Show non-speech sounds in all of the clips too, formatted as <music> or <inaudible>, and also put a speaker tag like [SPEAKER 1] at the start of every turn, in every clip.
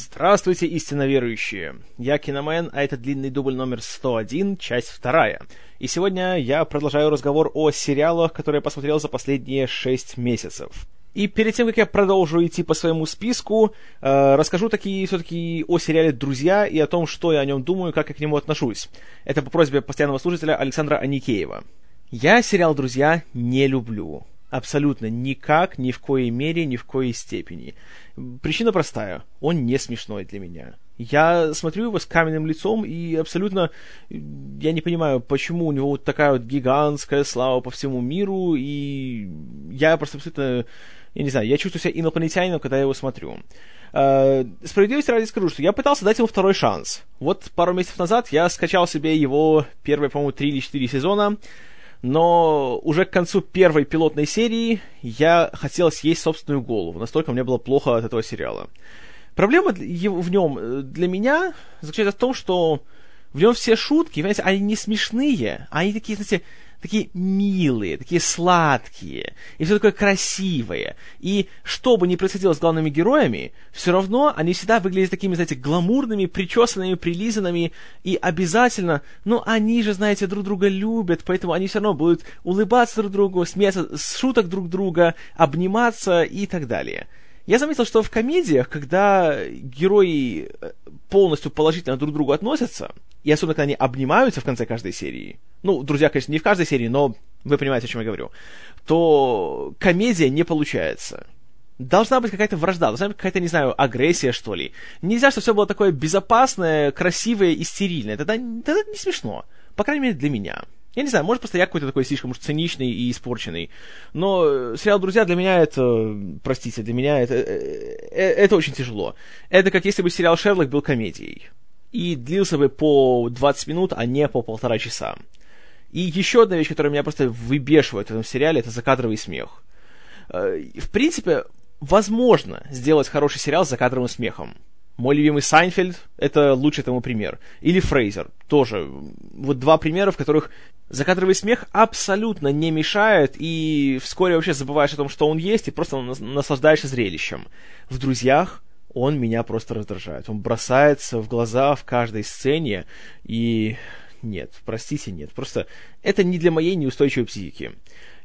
[SPEAKER 1] Здравствуйте, истинно верующие! Я Киномен, а это длинный дубль номер 101, часть вторая. И сегодня я продолжаю разговор о сериалах, которые я посмотрел за последние 6 месяцев. И перед тем, как я продолжу идти по своему списку, э, расскажу такие все-таки о сериале «Друзья» и о том, что я о нем думаю, как я к нему отношусь. Это по просьбе постоянного слушателя Александра Аникеева. Я сериал «Друзья» не люблю. Абсолютно никак, ни в коей мере, ни в коей степени. Причина простая. Он не смешной для меня. Я смотрю его с каменным лицом и абсолютно... Я не понимаю, почему у него вот такая вот гигантская слава по всему миру, и я просто абсолютно... Я не знаю, я чувствую себя инопланетянином, когда я его смотрю. Uh, справедливости ради скажу, что я пытался дать ему второй шанс. Вот пару месяцев назад я скачал себе его первые, по-моему, три или четыре сезона, но уже к концу первой пилотной серии я хотел съесть собственную голову. Настолько мне было плохо от этого сериала. Проблема в нем э, для меня заключается в том, что в нем все шутки, понимаете, они не смешные, они такие, знаете, такие милые, такие сладкие, и все такое красивое. И что бы ни происходило с главными героями, все равно они всегда выглядят такими, знаете, гламурными, причесанными, прилизанными, и обязательно, ну, они же, знаете, друг друга любят, поэтому они все равно будут улыбаться друг другу, смеяться с шуток друг друга, обниматься и так далее. Я заметил, что в комедиях, когда герои э, полностью положительно друг к другу относятся, и особенно, когда они обнимаются в конце каждой серии, ну, друзья, конечно, не в каждой серии, но вы понимаете, о чем я говорю, то комедия не получается. Должна быть какая-то вражда, должна быть какая-то, не знаю, агрессия, что ли. Нельзя, чтобы все было такое безопасное, красивое и стерильное. Тогда, тогда не смешно. По крайней мере, для меня. Я не знаю, может, просто я какой-то такой слишком уж циничный и испорченный. Но э, сериал «Друзья» для меня это... Простите, для меня это... Э, э, это очень тяжело. Это как если бы сериал «Шерлок» был комедией. И длился бы по 20 минут, а не по полтора часа. И еще одна вещь, которая меня просто выбешивает в этом сериале, это закадровый смех. В принципе, возможно сделать хороший сериал с закадровым смехом. Мой любимый Сайнфельд — это лучший тому пример. Или Фрейзер, тоже. Вот два примера, в которых закадровый смех абсолютно не мешает, и вскоре вообще забываешь о том, что он есть, и просто наслаждаешься зрелищем. В «Друзьях» он меня просто раздражает. Он бросается в глаза в каждой сцене, и нет, простите, нет. Просто это не для моей неустойчивой психики.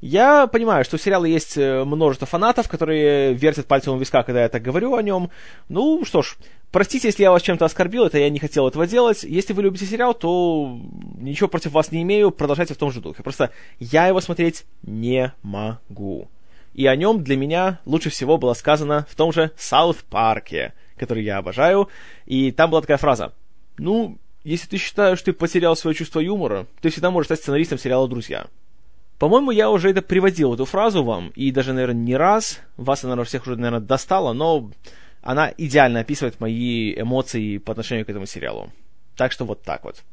[SPEAKER 1] Я понимаю, что у сериала есть э, множество фанатов, которые вертят пальцем у виска, когда я так говорю о нем. Ну, что ж, простите, если я вас чем-то оскорбил, это я не хотел этого делать. Если вы любите сериал, то ничего против вас не имею, продолжайте в том же духе. Просто я его смотреть не могу. И о нем для меня лучше всего было сказано в том же Саут Парке, который я обожаю. И там была такая фраза. Ну, если ты считаешь, что ты потерял свое чувство юмора, ты всегда можешь стать сценаристом сериала «Друзья». По-моему, я уже это приводил, эту фразу вам, и даже, наверное, не раз. Вас она, наверное, всех уже, наверное, достала, но она идеально описывает мои эмоции по отношению к этому сериалу. Так что вот так вот.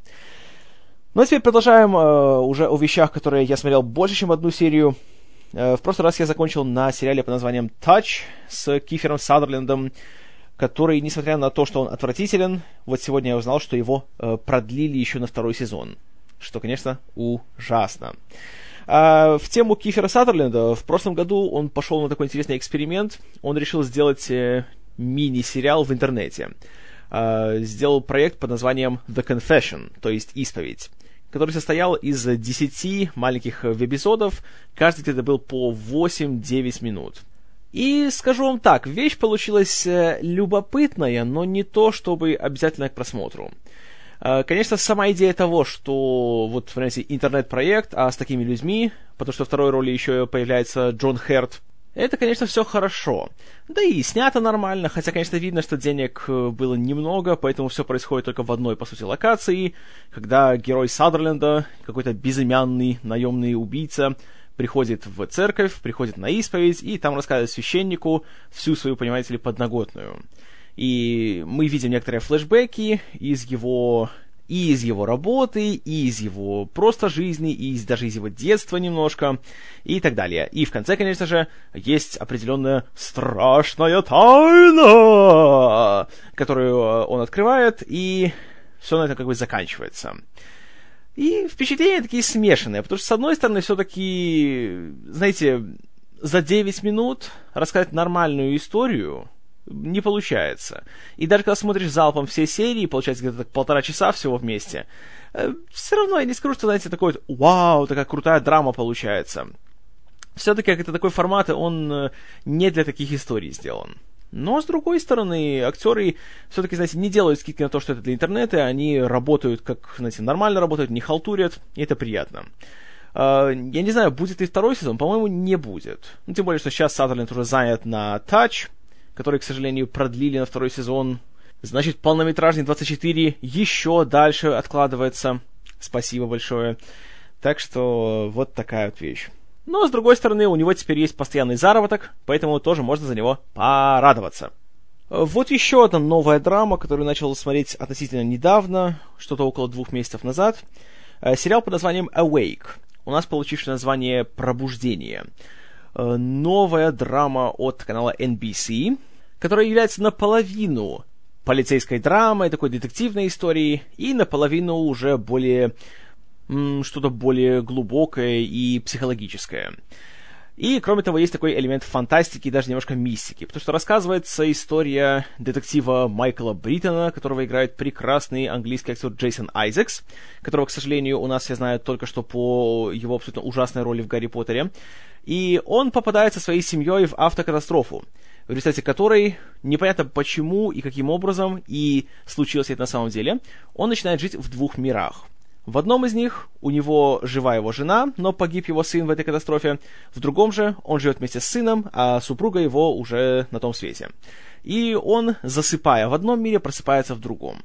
[SPEAKER 1] Ну а теперь продолжаем э, уже о вещах, которые я смотрел больше, чем одну серию. Э, в прошлый раз я закончил на сериале под названием «Touch» с Кифером Садерлендом, который, несмотря на то, что он отвратителен, вот сегодня я узнал, что его э, продлили еще на второй сезон. Что, конечно, ужасно. А, в тему Кифера Саттерленда в прошлом году он пошел на такой интересный эксперимент. Он решил сделать э, мини-сериал в интернете. А, сделал проект под названием The Confession, то есть исповедь который состоял из 10 маленьких веб-эпизодов, каждый где-то был по 8-9 минут. И скажу вам так, вещь получилась э, любопытная, но не то, чтобы обязательно к просмотру. Э, конечно, сама идея того, что вот, понимаете, интернет-проект, а с такими людьми, потому что второй роли еще появляется Джон Херт, это, конечно, все хорошо. Да и снято нормально, хотя, конечно, видно, что денег э, было немного, поэтому все происходит только в одной, по сути, локации, когда герой Садерленда, какой-то безымянный наемный убийца, приходит в церковь, приходит на исповедь, и там рассказывает священнику всю свою, понимаете ли, подноготную. И мы видим некоторые флешбеки из его и из его работы, и из его просто жизни, и из, даже из его детства немножко, и так далее. И в конце, конечно же, есть определенная страшная тайна, которую он открывает, и все на этом как бы заканчивается. И впечатления такие смешанные, потому что, с одной стороны, все-таки, знаете, за 9 минут рассказать нормальную историю — не получается. И даже когда смотришь залпом все серии, получается где-то полтора часа всего вместе, э, все равно я не скажу, что, знаете, такой вот, вау, такая крутая драма получается. Все-таки это такой формат, он э, не для таких историй сделан. Но, с другой стороны, актеры все-таки, знаете, не делают скидки на то, что это для интернета, они работают, как, знаете, нормально работают, не халтурят, и это приятно. Uh, я не знаю, будет ли второй сезон, по-моему, не будет. Ну, тем более, что сейчас Саттерленд уже занят на Touch, который, к сожалению, продлили на второй сезон. Значит, полнометражный 24 еще дальше откладывается. Спасибо большое. Так что вот такая вот вещь. Но, с другой стороны, у него теперь есть постоянный заработок, поэтому тоже можно за него порадоваться. Вот еще одна новая драма, которую начал смотреть относительно недавно, что-то около двух месяцев назад. Э, сериал под названием Awake. У нас получивший название «Пробуждение». Э, новая драма от канала NBC, которая является наполовину полицейской драмой, такой детективной историей, и наполовину уже более что-то более глубокое и психологическое. И, кроме того, есть такой элемент фантастики и даже немножко мистики, потому что рассказывается история детектива Майкла Бриттона, которого играет прекрасный английский актер Джейсон Айзекс, которого, к сожалению, у нас все знают только что по его абсолютно ужасной роли в Гарри Поттере. И он попадает со своей семьей в автокатастрофу, в результате которой непонятно почему и каким образом, и случилось это на самом деле, он начинает жить в двух мирах. В одном из них у него жива его жена, но погиб его сын в этой катастрофе. В другом же он живет вместе с сыном, а супруга его уже на том свете. И он, засыпая в одном мире, просыпается в другом.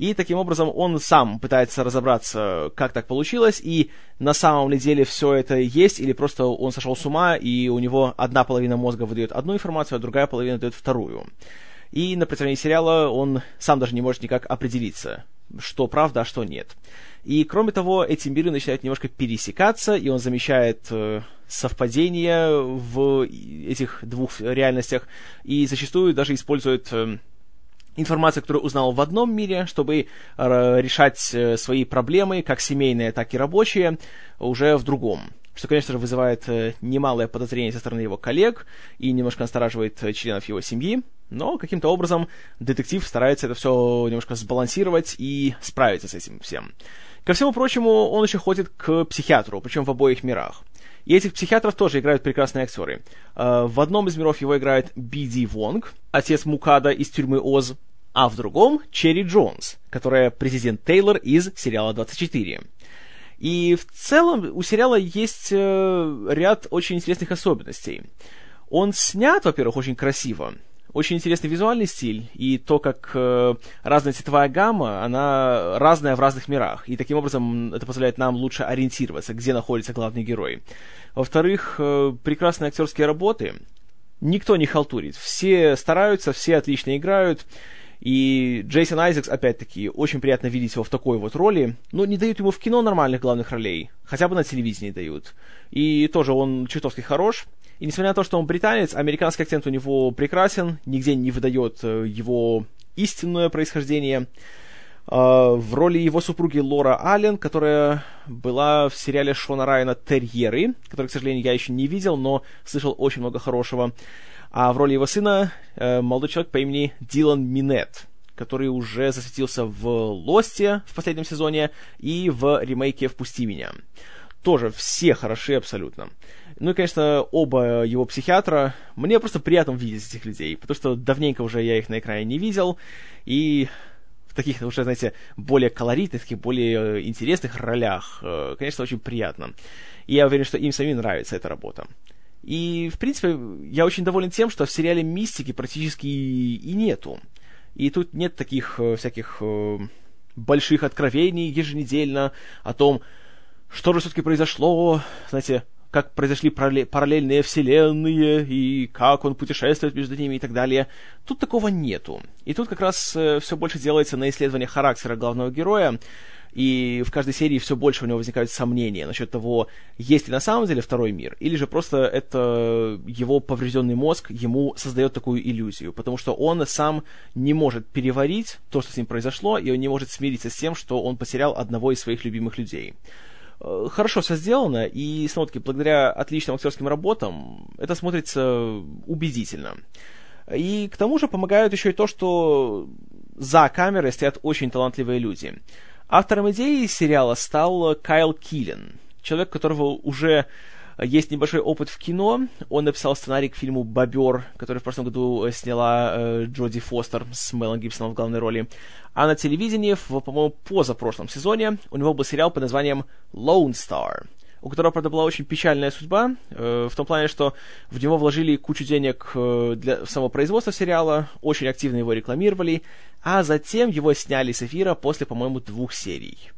[SPEAKER 1] И таким образом он сам пытается разобраться, как так получилось, и на самом ли деле все это есть, или просто он сошел с ума, и у него одна половина мозга выдает одну информацию, а другая половина дает вторую. И на протяжении сериала он сам даже не может никак определиться, что правда, а что нет. И кроме того, эти миры начинают немножко пересекаться, и он замечает э, совпадения в этих двух реальностях, и зачастую даже использует э, информацию, которую узнал в одном мире, чтобы э, решать э, свои проблемы, как семейные, так и рабочие, уже в другом что, конечно же, вызывает э, немалое подозрение со стороны его коллег и немножко настораживает членов его семьи, но каким-то образом детектив старается это все немножко сбалансировать и справиться с этим всем. Ко всему прочему, он еще ходит к психиатру, причем в обоих мирах. И этих психиатров тоже играют прекрасные актеры. Э, в одном из миров его играет Би Ди Вонг, отец Мукада из тюрьмы Оз, а в другом Черри Джонс, которая президент Тейлор из сериала 24. И в целом у сериала есть э, ряд очень интересных особенностей. Он снят, во-первых, очень красиво, очень интересный визуальный стиль, и то, как э, разная цветовая гамма, она разная в разных мирах, и таким образом это позволяет нам лучше ориентироваться, где находится главный герой. Во-вторых, э, прекрасные актерские работы, никто не халтурит, все стараются, все отлично играют, и Джейсон Айзекс, опять-таки, очень приятно видеть его в такой вот роли. Но не дают ему в кино нормальных главных ролей. Хотя бы на телевидении дают. И тоже он чертовски хорош. И несмотря на то, что он британец, американский акцент у него прекрасен, нигде не выдает э, его истинное происхождение. А, в роли его супруги Лора Аллен, которая была в сериале Шона Райана «Терьеры», который, к сожалению, я еще не видел, но слышал очень много хорошего. А в роли его сына э, молодой человек по имени Дилан Минет, который уже засветился в «Лосте» в последнем сезоне и в ремейке «Впусти меня». Тоже все хороши абсолютно. Ну и, конечно, оба его психиатра. Мне просто приятно видеть этих людей, потому что давненько уже я их на экране не видел. И в таких уже, знаете, более колоритных, таких более э, интересных ролях, э, конечно, очень приятно. И я уверен, что им самим нравится эта работа. И, в принципе, я очень доволен тем, что в сериале мистики практически и нету. И тут нет таких э, всяких больших откровений еженедельно о том, что же все-таки произошло, знаете, как произошли параллельные вселенные, и как он путешествует между ними и так далее. Тут такого нету. И тут как раз э, все больше делается на исследование характера главного героя, и в каждой серии все больше у него возникают сомнения насчет того, есть ли на самом деле второй мир, или же просто это его поврежденный мозг ему создает такую иллюзию, потому что он сам не может переварить то, что с ним произошло, и он не может смириться с тем, что он потерял одного из своих любимых людей. Хорошо все сделано, и, снова-таки, благодаря отличным актерским работам, это смотрится убедительно. И к тому же помогают еще и то, что за камерой стоят очень талантливые люди. Автором идеи сериала стал Кайл Киллен, человек, которого уже есть небольшой опыт в кино. Он написал сценарий к фильму «Бобер», который в прошлом году сняла э, Джоди Фостер с Мелом Гибсоном в главной роли. А на телевидении, в, по-моему, позапрошлом сезоне у него был сериал под названием «Lone Star», у которого, правда, была очень печальная судьба, э, в том плане, что в него вложили кучу денег э, для самого производства сериала, очень активно его рекламировали, а затем его сняли с эфира после, по-моему, двух серий.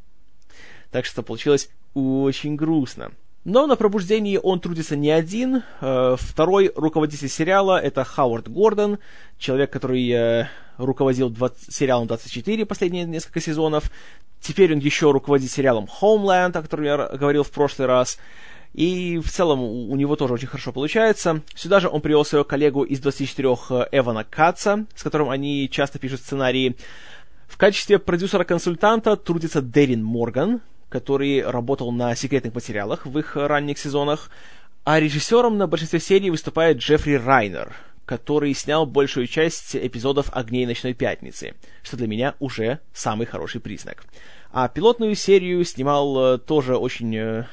[SPEAKER 1] Так что получилось очень грустно. Но на пробуждении он трудится не один. Э, второй руководитель сериала — это Хауард Гордон, человек, который э, руководил 20, сериалом 24 последние несколько сезонов. Теперь он еще руководит сериалом Homeland, о котором я говорил в прошлый раз. И в целом у него тоже очень хорошо получается. Сюда же он привел своего коллегу из 24 э, Эвана Катца, с которым они часто пишут сценарии. В качестве продюсера-консультанта трудится Дерин Морган, который работал на секретных материалах в их ранних сезонах. А режиссером на большинстве серий выступает Джеффри Райнер, который снял большую часть эпизодов «Огней ночной пятницы», что для меня уже самый хороший признак. А пилотную серию снимал э, тоже очень э,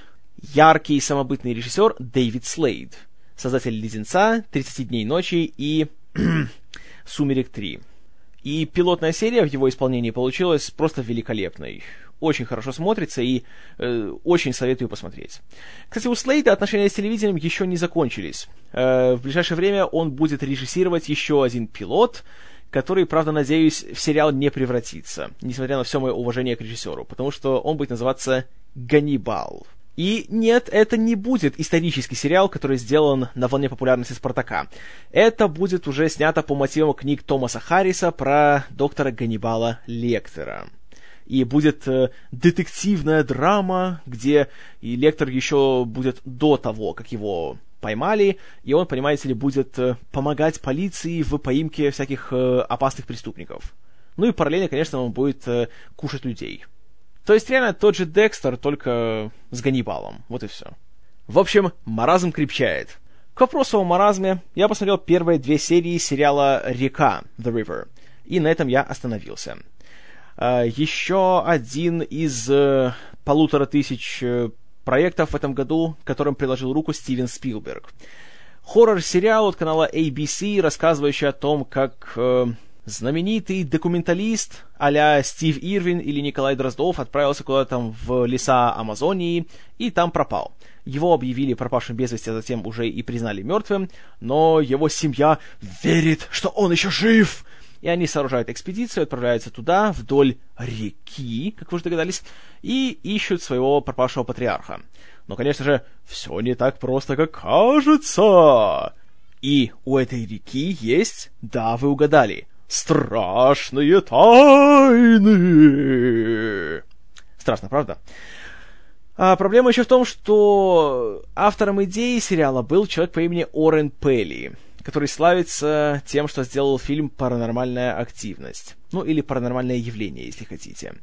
[SPEAKER 1] яркий и самобытный режиссер Дэвид Слейд, создатель «Леденца», «30 дней ночи» и <clears throat> «Сумерек 3». И пилотная серия в его исполнении получилась просто великолепной очень хорошо смотрится и э, очень советую посмотреть. Кстати, у Слейда отношения с телевидением еще не закончились. Э, в ближайшее время он будет режиссировать еще один пилот, который, правда, надеюсь, в сериал не превратится, несмотря на все мое уважение к режиссеру, потому что он будет называться «Ганнибал». И нет, это не будет исторический сериал, который сделан на волне популярности Спартака. Это будет уже снято по мотивам книг Томаса Харриса про доктора Ганнибала Лектора и будет э, детективная драма, где и лектор еще будет до того, как его поймали, и он, понимаете ли, будет э, помогать полиции в поимке всяких э, опасных преступников. Ну и параллельно, конечно, он будет кушать людей. То есть реально тот же Декстер, только с Ганнибалом. Вот и все. В общем, маразм крепчает. К вопросу о маразме, я посмотрел первые две серии сериала «Река» The River, и на этом я остановился. А, еще один из э, полутора тысяч э, проектов в этом году, которым приложил руку Стивен Спилберг. Хоррор-сериал от канала ABC, рассказывающий о том, как э, знаменитый документалист а Стив Ирвин или Николай Дроздов отправился куда-то там в леса Амазонии и там пропал. Его объявили пропавшим без вести, а затем уже и признали мертвым, но его семья верит, что он еще жив, и они сооружают экспедицию, отправляются туда, вдоль реки, как вы уже догадались, и ищут своего пропавшего патриарха. Но, конечно же, все не так просто, как кажется. И у этой реки есть, да, вы угадали, страшные тайны. Страшно, правда? А проблема еще в том, что автором идеи сериала был человек по имени Орен Пелли который славится тем, что сделал фильм «Паранормальная активность». Ну, или «Паранормальное явление», если хотите.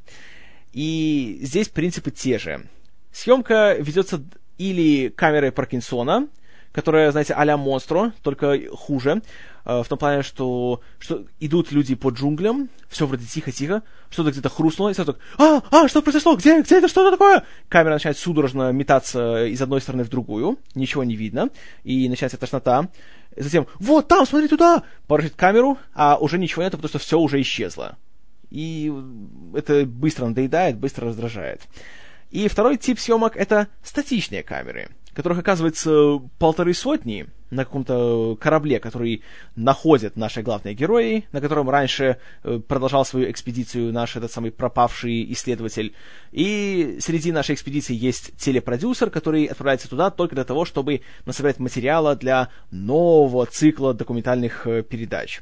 [SPEAKER 1] И здесь принципы те же. Съемка ведется или камерой Паркинсона, которая, знаете, а-ля монстро, только хуже. Э, в том плане, что, что идут люди по джунглям, все вроде тихо-тихо, что-то где-то хрустнуло, и сразу так, а, а, что произошло, где, где это, что это такое? Камера начинает судорожно метаться из одной стороны в другую, ничего не видно, и начинается тошнота. Затем, вот там, смотри туда! Поворачивает камеру, а уже ничего нет, потому что все уже исчезло. И это быстро надоедает, быстро раздражает. И второй тип съемок — это статичные камеры которых оказывается полторы сотни на каком-то корабле, который находят наши главные герои, на котором раньше э, продолжал свою экспедицию наш этот самый пропавший исследователь. И среди нашей экспедиции есть телепродюсер, который отправляется туда только для того, чтобы насобирать материала для нового цикла документальных э, передач.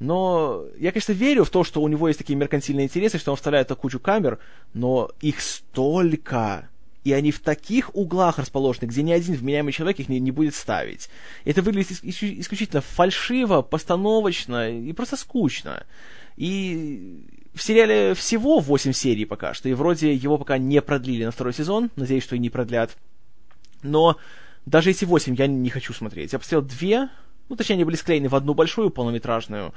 [SPEAKER 1] Но я, конечно, верю в то, что у него есть такие меркантильные интересы, что он вставляет кучу камер, но их столько, и они в таких углах расположены, где ни один вменяемый человек их не, не будет ставить. Это выглядит исключительно фальшиво, постановочно и просто скучно. И в сериале всего 8 серий пока что, и вроде его пока не продлили на второй сезон, надеюсь, что и не продлят. Но даже эти 8 я не хочу смотреть. Я посмотрел 2, Ну, точнее, они были склеены в одну большую полнометражную.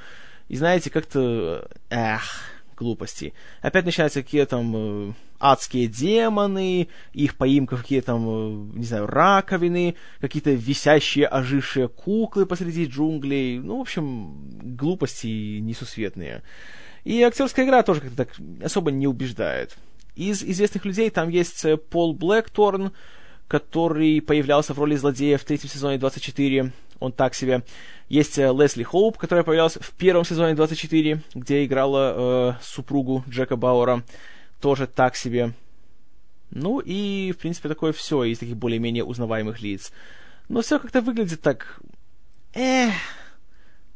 [SPEAKER 1] И знаете, как-то... Эх, глупости. Опять начинаются какие-то там э, адские демоны, их поимка в какие-то там, э, не знаю, раковины, какие-то висящие, ожившие куклы посреди джунглей. Ну, в общем, глупости несусветные. И актерская игра тоже как-то так особо не убеждает. Из известных людей там есть э, Пол Блэкторн, который появлялся в роли злодея в третьем сезоне 24. Он так себе. Есть э, Лесли Хоуп, которая появилась в первом сезоне 24, где играла э, супругу Джека Бауэра. Тоже так себе. Ну и, в принципе, такое все из таких более-менее узнаваемых лиц. Но все как-то выглядит так... Эх,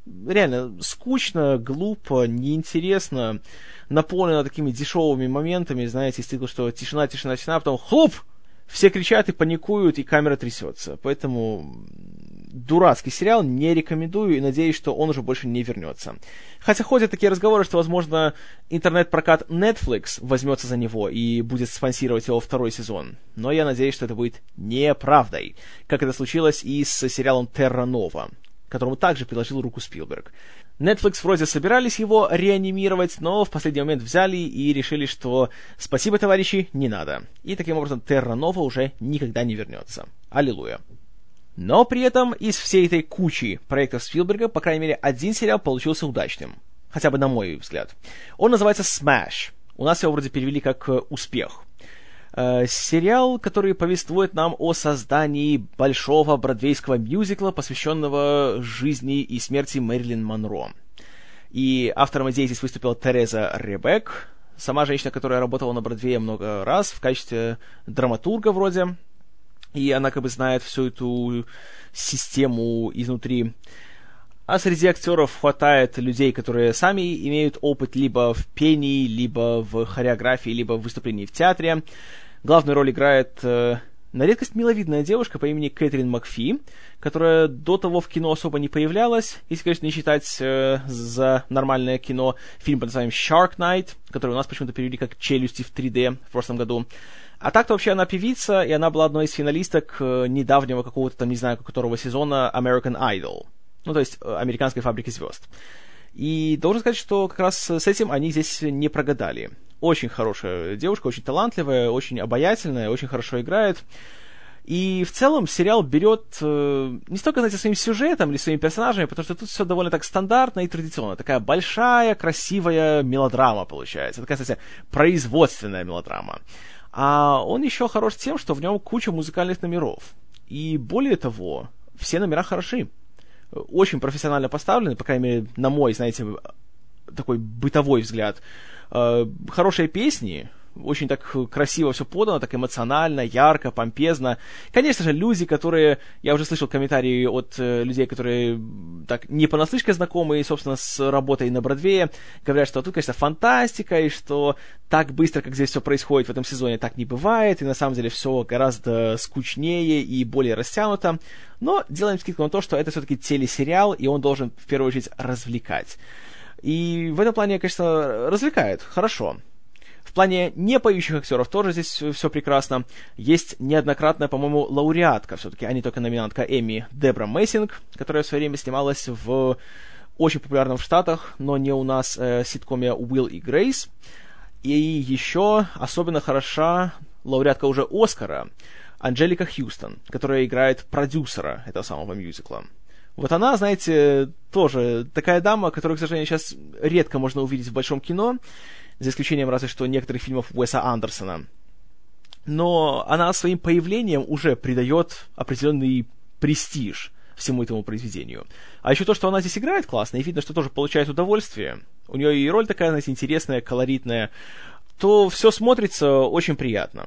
[SPEAKER 1] реально скучно, глупо, неинтересно, наполнено такими дешевыми моментами, знаете, из что тишина, тишина, тишина, а потом хлоп! Все кричат и паникуют, и камера трясется. Поэтому дурацкий сериал, не рекомендую и надеюсь, что он уже больше не вернется. Хотя ходят такие разговоры, что, возможно, интернет-прокат Netflix возьмется за него и будет спонсировать его второй сезон. Но я надеюсь, что это будет неправдой, как это случилось и с сериалом Terra Nova которому также приложил руку Спилберг. Netflix вроде собирались его реанимировать, но в последний момент взяли и решили, что спасибо, товарищи, не надо. И таким образом Terra Nova уже никогда не вернется. Аллилуйя. Но при этом из всей этой кучи проектов Спилберга, по крайней мере, один сериал получился удачным. Хотя бы на мой взгляд. Он называется Smash. У нас его вроде перевели как «Успех». Э, сериал, который повествует нам о создании большого бродвейского мюзикла, посвященного жизни и смерти Мэрилин Монро. И автором идеи здесь выступила Тереза Ребек, сама женщина, которая работала на Бродвее много раз в качестве драматурга вроде, и она как бы знает всю эту систему изнутри. А среди актеров хватает людей, которые сами имеют опыт либо в пении, либо в хореографии, либо в выступлении в театре. Главную роль играет э, на редкость миловидная девушка по имени Кэтрин Макфи, которая до того в кино особо не появлялась, если, конечно, не считать э, за нормальное кино фильм под названием Shark Night, который у нас почему-то перевели как «Челюсти в 3D» в прошлом году. А так-то вообще она певица, и она была одной из финалисток э, недавнего какого-то там, не знаю, которого сезона American Idol. Ну, то есть э, американской фабрики звезд. И должен сказать, что как раз с этим они здесь не прогадали очень хорошая девушка, очень талантливая, очень обаятельная, очень хорошо играет. И в целом сериал берет э, не столько, знаете, своим сюжетом или своими персонажами, потому что тут все довольно так стандартно и традиционно. Такая большая, красивая мелодрама получается. Такая, кстати, производственная мелодрама. А он еще хорош тем, что в нем куча музыкальных номеров. И более того, все номера хороши. Очень профессионально поставлены, по крайней мере, на мой, знаете, такой бытовой взгляд. Э, хорошие песни, очень так красиво все подано, так эмоционально, ярко, помпезно. Конечно же, люди, которые... Я уже слышал комментарии от э, людей, которые так не понаслышке знакомы, собственно, с работой на Бродвее, говорят, что тут, конечно, фантастика, и что так быстро, как здесь все происходит в этом сезоне, так не бывает, и на самом деле все гораздо скучнее и более растянуто. Но делаем скидку на то, что это все-таки телесериал, и он должен в первую очередь развлекать. И в этом плане, конечно, развлекает, хорошо. В плане не поющих актеров тоже здесь все прекрасно. Есть неоднократная, по-моему, лауреатка, все-таки, а не только номинантка Эми Дебра Мессинг, которая в свое время снималась в очень популярном в Штатах, но не у нас, э, ситкоме Уилл и Грейс. И еще особенно хороша лауреатка уже Оскара, Анджелика Хьюстон, которая играет продюсера этого самого мюзикла. Вот она, знаете, тоже такая дама, которую, к сожалению, сейчас редко можно увидеть в большом кино, за исключением разве что некоторых фильмов Уэса Андерсона. Но она своим появлением уже придает определенный престиж всему этому произведению. А еще то, что она здесь играет классно, и видно, что тоже получает удовольствие. У нее и роль такая, знаете, интересная, колоритная то все смотрится очень приятно.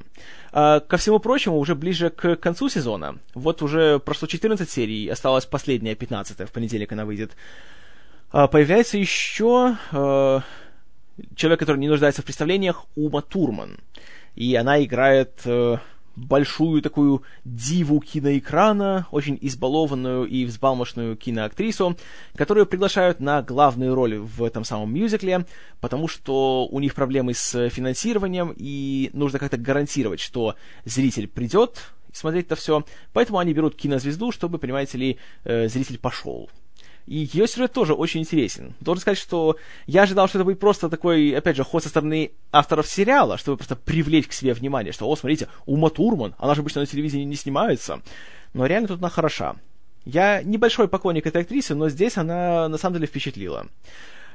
[SPEAKER 1] А, ко всему прочему, уже ближе к концу сезона, вот уже прошло 14 серий, осталась последняя, 15 в понедельник она выйдет, а, появляется еще а, человек, который не нуждается в представлениях, Ума Турман. И она играет э, большую такую диву киноэкрана, очень избалованную и взбалмошную киноактрису, которую приглашают на главную роль в этом самом мюзикле, потому что у них проблемы с финансированием, и нужно как-то гарантировать, что зритель придет, смотреть это все. Поэтому они берут кинозвезду, чтобы, понимаете ли, э, зритель пошел. И ее сюжет тоже очень интересен. Должен сказать, что я ожидал, что это будет просто такой, опять же, ход со стороны авторов сериала, чтобы просто привлечь к себе внимание, что, о, смотрите, Ума Турман, она же обычно на телевидении не снимается. Но реально тут она хороша. Я небольшой поклонник этой актрисы, но здесь она на самом деле впечатлила.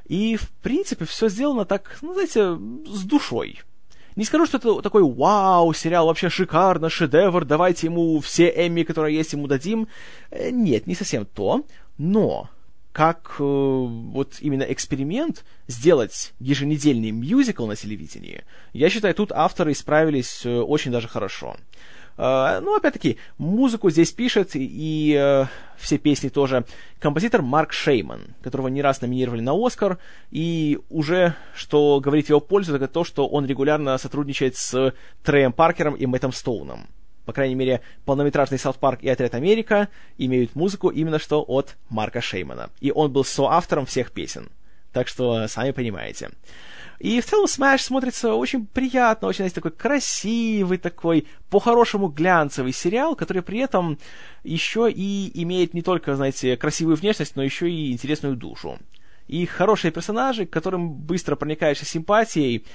[SPEAKER 1] И, в принципе, все сделано так, ну, знаете, с душой. Не скажу, что это такой вау, сериал вообще шикарно, шедевр, давайте ему все Эмми, которые есть, ему дадим. Э, нет, не совсем то. Но как э, вот именно эксперимент сделать еженедельный мюзикл на телевидении, я считаю, тут авторы справились э, очень даже хорошо. Э, ну, опять-таки, музыку здесь пишет и э, все песни тоже композитор Марк Шейман, которого не раз номинировали на Оскар, и уже, что говорит в его пользу, это то, что он регулярно сотрудничает с Трэем Паркером и Мэттом Стоуном. По крайней мере, полнометражный Саут Парк и Отряд Америка имеют музыку именно что от Марка Шеймана. И он был соавтором всех песен. Так что, сами понимаете. И в целом Smash смотрится очень приятно, очень, знаете, такой красивый такой, по-хорошему глянцевый сериал, который при этом еще и имеет не только, знаете, красивую внешность, но еще и интересную душу. И хорошие персонажи, к которым быстро проникаешься симпатией,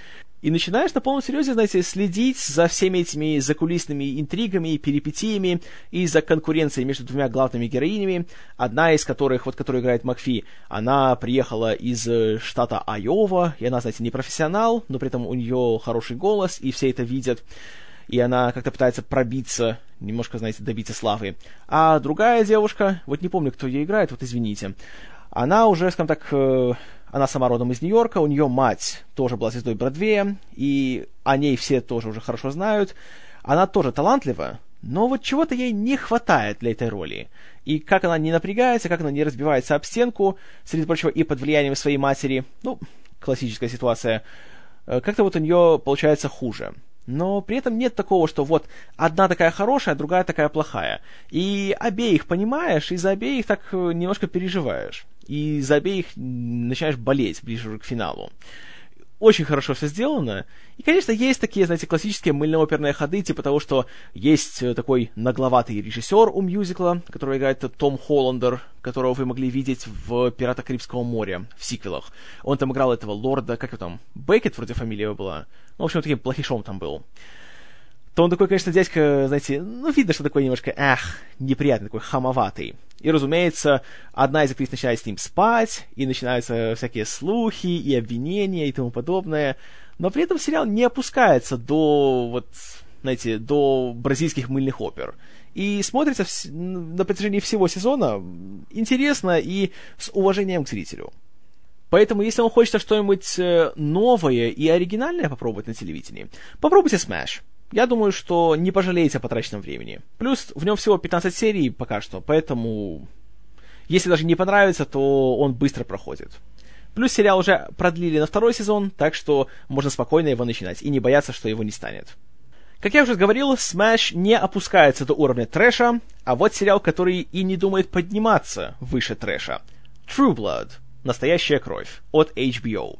[SPEAKER 1] и начинаешь на полном серьезе, знаете, следить за всеми этими закулисными интригами, перипетиями и за конкуренцией между двумя главными героинями, одна из которых, вот которую играет Макфи, она приехала из э, штата Айова, и она, знаете, не профессионал, но при этом у нее хороший голос, и все это видят и она как-то пытается пробиться, немножко, знаете, добиться славы. А другая девушка, вот не помню, кто ее играет, вот извините, она уже, скажем так, э, она сама родом из Нью-Йорка, у нее мать тоже была звездой Бродвея, и о ней все тоже уже хорошо знают. Она тоже талантлива, но вот чего-то ей не хватает для этой роли. И как она не напрягается, как она не разбивается об стенку, среди прочего, и под влиянием своей матери, ну, классическая ситуация, э, как-то вот у нее получается хуже. Но при этом нет такого, что вот одна такая хорошая, другая такая плохая. И обеих понимаешь, и за обеих так э, немножко переживаешь. И за обеих начинаешь болеть ближе к финалу. Очень хорошо все сделано. И, конечно, есть такие, знаете, классические мыльно-оперные ходы, типа того, что есть э, такой нагловатый режиссер у мюзикла, который играет Том Холландер, которого вы могли видеть в «Пиратах Карибского моря» в сиквелах. Он там играл этого лорда, как его там, Бекет вроде фамилия была. Ну, в общем, таким плохишом там был то он такой, конечно, дядька, знаете, ну, видно, что такой немножко, эх, неприятный, такой хамоватый. И, разумеется, одна из актрис начинает с ним спать, и начинаются всякие слухи и обвинения и тому подобное. Но при этом сериал не опускается до, вот, знаете, до бразильских мыльных опер. И смотрится в, на протяжении всего сезона интересно и с уважением к зрителю. Поэтому, если вам хочется что-нибудь э, новое и оригинальное попробовать на телевидении, попробуйте Smash. Я думаю, что не пожалеете о потраченном времени. Плюс в нем всего 15 серий пока что, поэтому если даже не понравится, то он быстро проходит. Плюс сериал уже продлили на второй сезон, так что можно спокойно его начинать и не бояться, что его не станет. Как я уже говорил, Smash не опускается до уровня трэша, а вот сериал, который и не думает подниматься выше трэша. True Blood. Настоящая кровь. От HBO.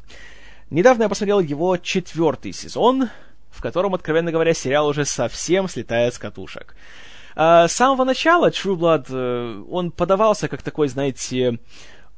[SPEAKER 1] Недавно я посмотрел его четвертый сезон, в котором, откровенно говоря, сериал уже совсем слетает с катушек. А, с самого начала True Blood, э, он подавался как такой, знаете,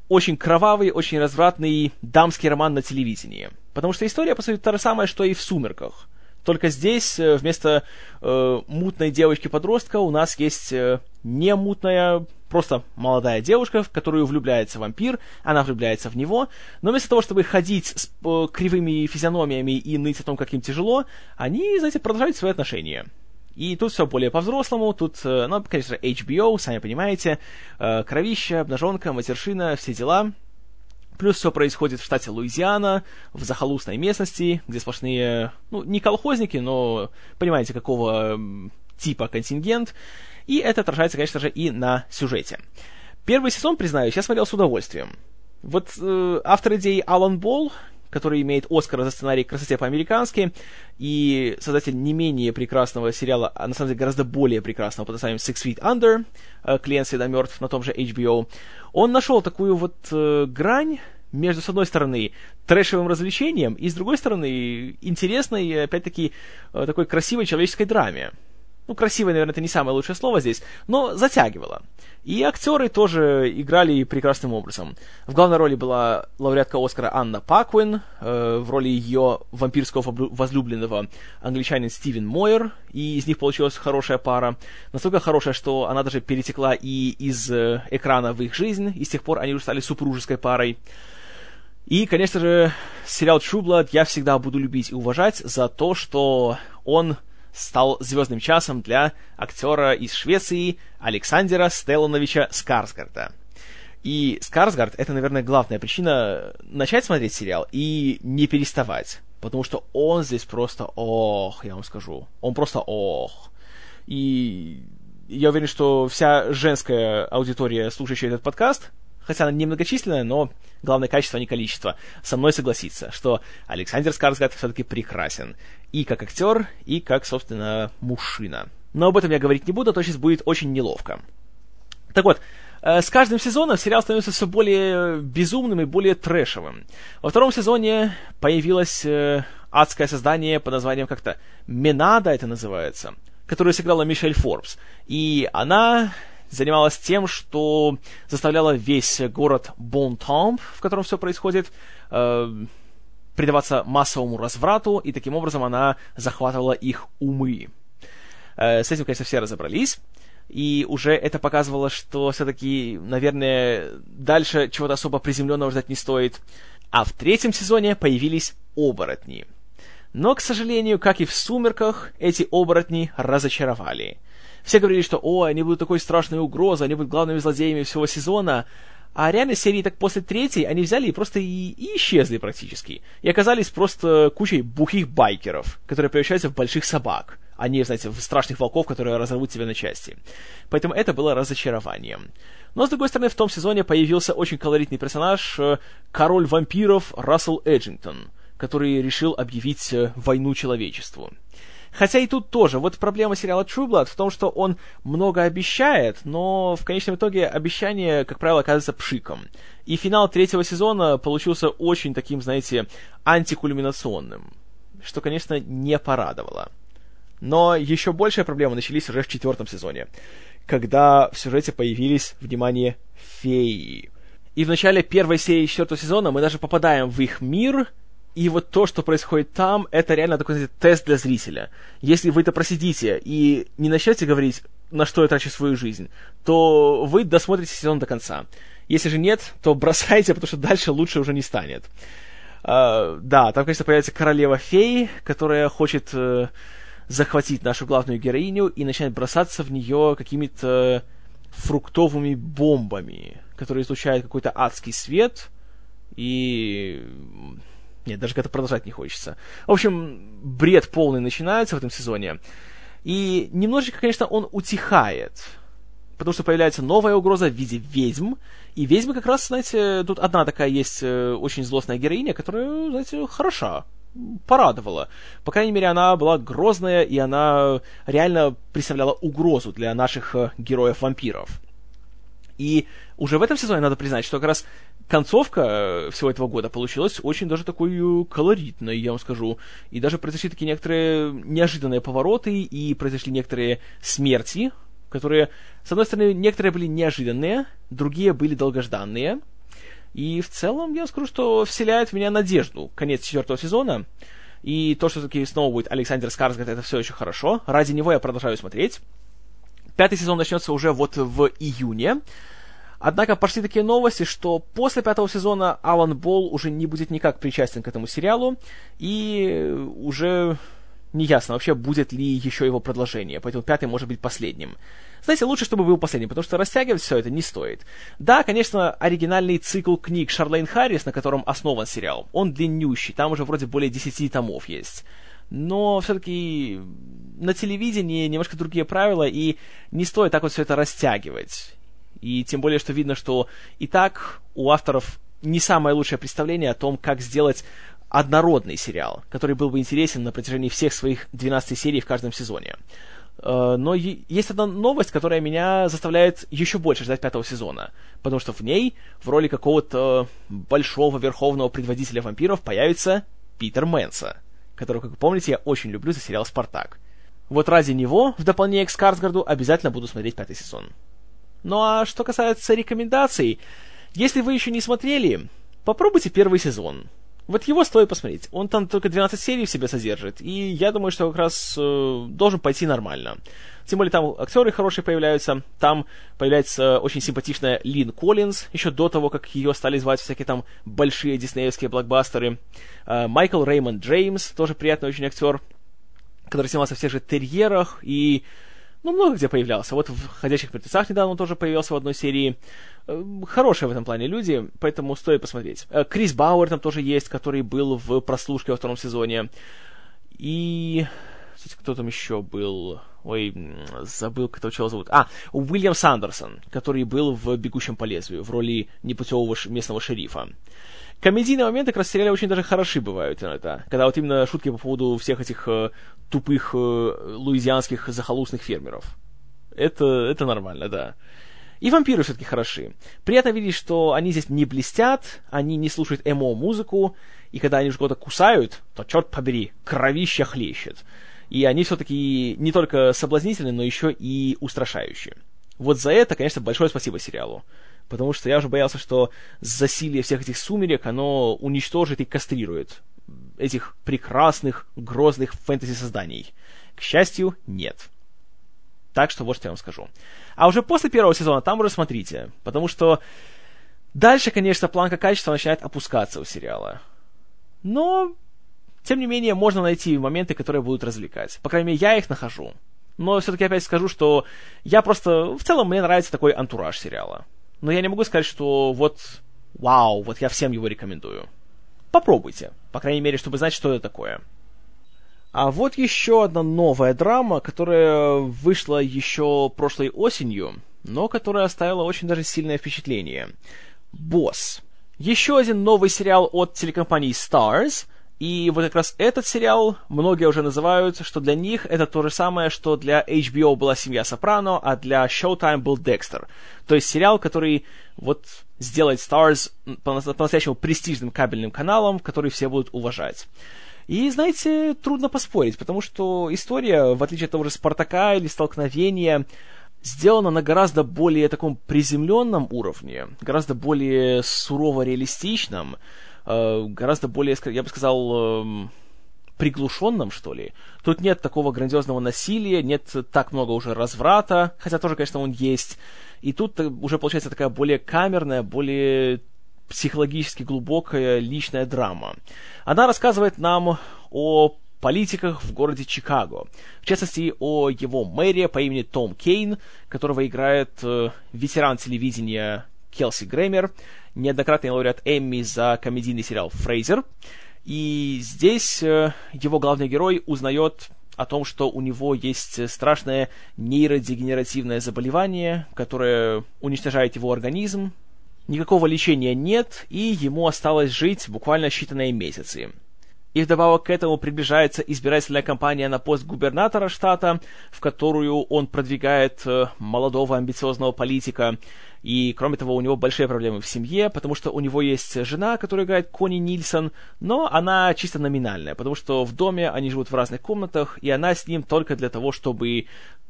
[SPEAKER 1] очень кровавый, очень развратный дамский роман на телевидении. Потому что история, по сути, та же самая, что и в «Сумерках». Только здесь э, вместо э, мутной девочки-подростка у нас есть э, не мутная, просто молодая девушка, в которую влюбляется вампир, она влюбляется в него, но вместо того, чтобы ходить с э, кривыми физиономиями и ныть о том, как им тяжело, они, знаете, продолжают свои отношения. И тут все более по-взрослому, тут, э, ну, конечно, HBO, сами понимаете, э, кровища, обнаженка, матершина, все дела — Плюс все происходит в штате Луизиана, в захолустной местности, где сплошные, ну, не колхозники, но понимаете, какого типа контингент. И это отражается, конечно же, и на сюжете. Первый сезон, признаюсь, я смотрел с удовольствием. Вот э, автор идеи Алан Болл, который имеет Оскар за сценарий «Красоте по-американски», и создатель не менее прекрасного сериала, а на самом деле гораздо более прекрасного под названием «Six Feet Under», э, «Клиент всегда мертв» на том же HBO, он нашел такую вот э, грань между, с одной стороны, трэшевым развлечением, и, с другой стороны, интересной, опять-таки, э, такой красивой человеческой драме. Ну, красивое, наверное, это не самое лучшее слово здесь, но затягивало. И актеры тоже играли прекрасным образом. В главной роли была лауреатка Оскара Анна Пакуин, э, в роли ее вампирского возлюбленного англичанин Стивен Мойер, и из них получилась хорошая пара. Настолько хорошая, что она даже перетекла и из э, экрана в их жизнь, и с тех пор они уже стали супружеской парой. И, конечно же, сериал True Blood я всегда буду любить и уважать за то, что он стал звездным часом для актера из Швеции Александра Стеллановича Скарсгарда. И Скарсгард — это, наверное, главная причина начать смотреть сериал и не переставать. Потому что он здесь просто ох, я вам скажу. Он просто ох. И я уверен, что вся женская аудитория, слушающая этот подкаст, хотя она немногочисленная, но главное качество, а не количество, со мной согласится, что Александр Скарсгард все-таки прекрасен. И как актер, и как, собственно, мужчина. Но об этом я говорить не буду, а то сейчас будет очень неловко. Так вот, э, с каждым сезоном сериал становится все более безумным и более трэшевым. Во втором сезоне появилось э, адское создание под названием как-то Менада это называется, которую сыграла Мишель Форбс. И она занималась тем, что заставляла весь город Бонтамп, в котором все происходит, э, предаваться массовому разврату, и таким образом она захватывала их умы. Э, с этим, конечно, все разобрались, и уже это показывало, что все-таки, наверное, дальше чего-то особо приземленного ждать не стоит. А в третьем сезоне появились оборотни. Но, к сожалению, как и в «Сумерках», эти оборотни разочаровали. Все говорили, что «О, они будут такой страшной угрозой, они будут главными злодеями всего сезона», а реально серии так после третьей они взяли и просто и, и исчезли практически. И оказались просто кучей бухих байкеров, которые превращаются в больших собак, а не, знаете, в страшных волков, которые разорвут тебя на части. Поэтому это было разочарованием. Но, с другой стороны, в том сезоне появился очень колоритный персонаж, э, король вампиров Рассел Эджингтон, который решил объявить э, войну человечеству. Хотя и тут тоже. Вот проблема сериала True Blood в том, что он много обещает, но в конечном итоге обещание, как правило, оказывается пшиком. И финал третьего сезона получился очень таким, знаете, антикульминационным. Что, конечно, не порадовало. Но еще большая проблема начались уже в четвертом сезоне, когда в сюжете появились, внимание, феи. И в начале первой серии четвертого сезона мы даже попадаем в их мир, и вот то, что происходит там, это реально такой, знаете, тест для зрителя. Если вы это просидите и не начнете говорить, на что я трачу свою жизнь, то вы досмотрите сезон до конца. Если же нет, то бросайте, <laughs> потому что дальше лучше уже не станет. Uh, да, там, конечно, появляется королева фей, которая хочет uh, захватить нашу главную героиню и начинает бросаться в нее какими-то фруктовыми бомбами, которые излучают какой-то адский свет. И нет, даже как-то продолжать не хочется. В общем, бред полный начинается в этом сезоне. И немножечко, конечно, он утихает. Потому что появляется новая угроза в виде ведьм. И ведьмы как раз, знаете, тут одна такая есть э, очень злостная героиня, которая, знаете, хороша. Порадовала. По крайней мере, она была грозная, и она реально представляла угрозу для наших э, героев-вампиров. И уже в этом сезоне надо признать, что как раз концовка э, всего этого года получилась очень даже такой э, колоритной, я вам скажу. И даже произошли такие некоторые неожиданные повороты, и произошли некоторые смерти, которые, с одной стороны, некоторые были неожиданные, другие были долгожданные. И в целом, я скажу, что вселяет в меня надежду конец четвертого сезона. И то, что таки снова будет Александр Скарсгард, это все еще хорошо. Ради него я продолжаю смотреть. Пятый сезон начнется уже вот в июне. Однако пошли такие новости, что после пятого сезона Алан Болл уже не будет никак причастен к этому сериалу, и уже не ясно вообще, будет ли еще его продолжение, поэтому пятый может быть последним. Знаете, лучше, чтобы был последним, потому что растягивать все это не стоит. Да, конечно, оригинальный цикл книг Шарлейн Харрис, на котором основан сериал, он длиннющий, там уже вроде более 10 томов есть. Но все-таки на телевидении немножко другие правила, и не стоит так вот все это растягивать. И тем более, что видно, что и так у авторов не самое лучшее представление о том, как сделать однородный сериал, который был бы интересен на протяжении всех своих 12 серий в каждом сезоне. Э, но есть одна новость, которая меня заставляет еще больше ждать пятого сезона, потому что в ней в роли какого-то большого верховного предводителя вампиров появится Питер Мэнса, которого, как вы помните, я очень люблю за сериал «Спартак». Вот ради него, в дополнение к Скарсгарду, обязательно буду смотреть пятый сезон. Ну а что касается рекомендаций, если вы еще не смотрели, попробуйте первый сезон. Вот его стоит посмотреть. Он там только 12 серий в себе содержит, и я думаю, что как раз э, должен пойти нормально. Тем более там актеры хорошие появляются, там появляется очень симпатичная Лин Коллинз, еще до того, как ее стали звать всякие там большие диснеевские блокбастеры. Э, Майкл Реймонд Джеймс, тоже приятный очень актер, который снимался в тех же «Терьерах» и ну, много где появлялся. Вот в «Ходячих мертвецах» недавно он тоже появился в одной серии. Э, хорошие в этом плане люди, поэтому стоит посмотреть. Э, Крис Бауэр там тоже есть, который был в «Прослушке» во втором сезоне. И... Кстати, кто там еще был? Ой, забыл, как этого человека зовут. А, Уильям Сандерсон, который был в «Бегущем по лезвию» в роли непутевого местного шерифа комедийные моменты как раз в сериале очень даже хороши бывают иногда. Когда вот именно шутки по поводу всех этих э, тупых э, луизианских захолустных фермеров. Это, это нормально, да. И вампиры все-таки хороши. Приятно видеть, что они здесь не блестят, они не слушают эмо-музыку, и когда они уже кого-то кусают, то, черт побери, кровища хлещет. И они все-таки не только соблазнительны, но еще и устрашающие. Вот за это, конечно, большое спасибо сериалу потому что я уже боялся, что засилие всех этих сумерек, оно уничтожит и кастрирует этих прекрасных, грозных фэнтези-созданий. К счастью, нет. Так что вот что я вам скажу. А уже после первого сезона там уже смотрите, потому что дальше, конечно, планка качества начинает опускаться у сериала. Но, тем не менее, можно найти моменты, которые будут развлекать. По крайней мере, я их нахожу. Но все-таки опять скажу, что я просто... В целом, мне нравится такой антураж сериала но я не могу сказать, что вот вау, вот я всем его рекомендую. Попробуйте, по крайней мере, чтобы знать, что это такое. А вот еще одна новая драма, которая вышла еще прошлой осенью, но которая оставила очень даже сильное впечатление. «Босс». Еще один новый сериал от телекомпании Stars — и вот как раз этот сериал многие уже называют, что для них это то же самое, что для HBO была «Семья Сопрано», а для Showtime был «Декстер». То есть сериал, который вот сделает Stars по-настоящему престижным кабельным каналом, который все будут уважать. И, знаете, трудно поспорить, потому что история, в отличие от того же «Спартака» или «Столкновения», сделана на гораздо более таком приземленном уровне, гораздо более сурово-реалистичном, гораздо более, я бы сказал, эм, приглушенном, что ли. Тут нет такого грандиозного насилия, нет так много уже разврата, хотя тоже, конечно, он есть. И тут уже получается такая более камерная, более психологически глубокая личная драма. Она рассказывает нам о политиках в городе Чикаго. В частности, о его мэре по имени Том Кейн, которого играет э, ветеран телевидения Келси Грэмер, неоднократный лауреат Эмми за комедийный сериал «Фрейзер». И здесь э, его главный герой узнает о том, что у него есть страшное нейродегенеративное заболевание, которое уничтожает его организм. Никакого лечения нет, и ему осталось жить буквально считанные месяцы. И вдобавок к этому приближается избирательная кампания на пост губернатора штата, в которую он продвигает э, молодого амбициозного политика, и, кроме того, у него большие проблемы в семье, потому что у него есть жена, которая играет Кони Нильсон, но она чисто номинальная, потому что в доме они живут в разных комнатах, и она с ним только для того, чтобы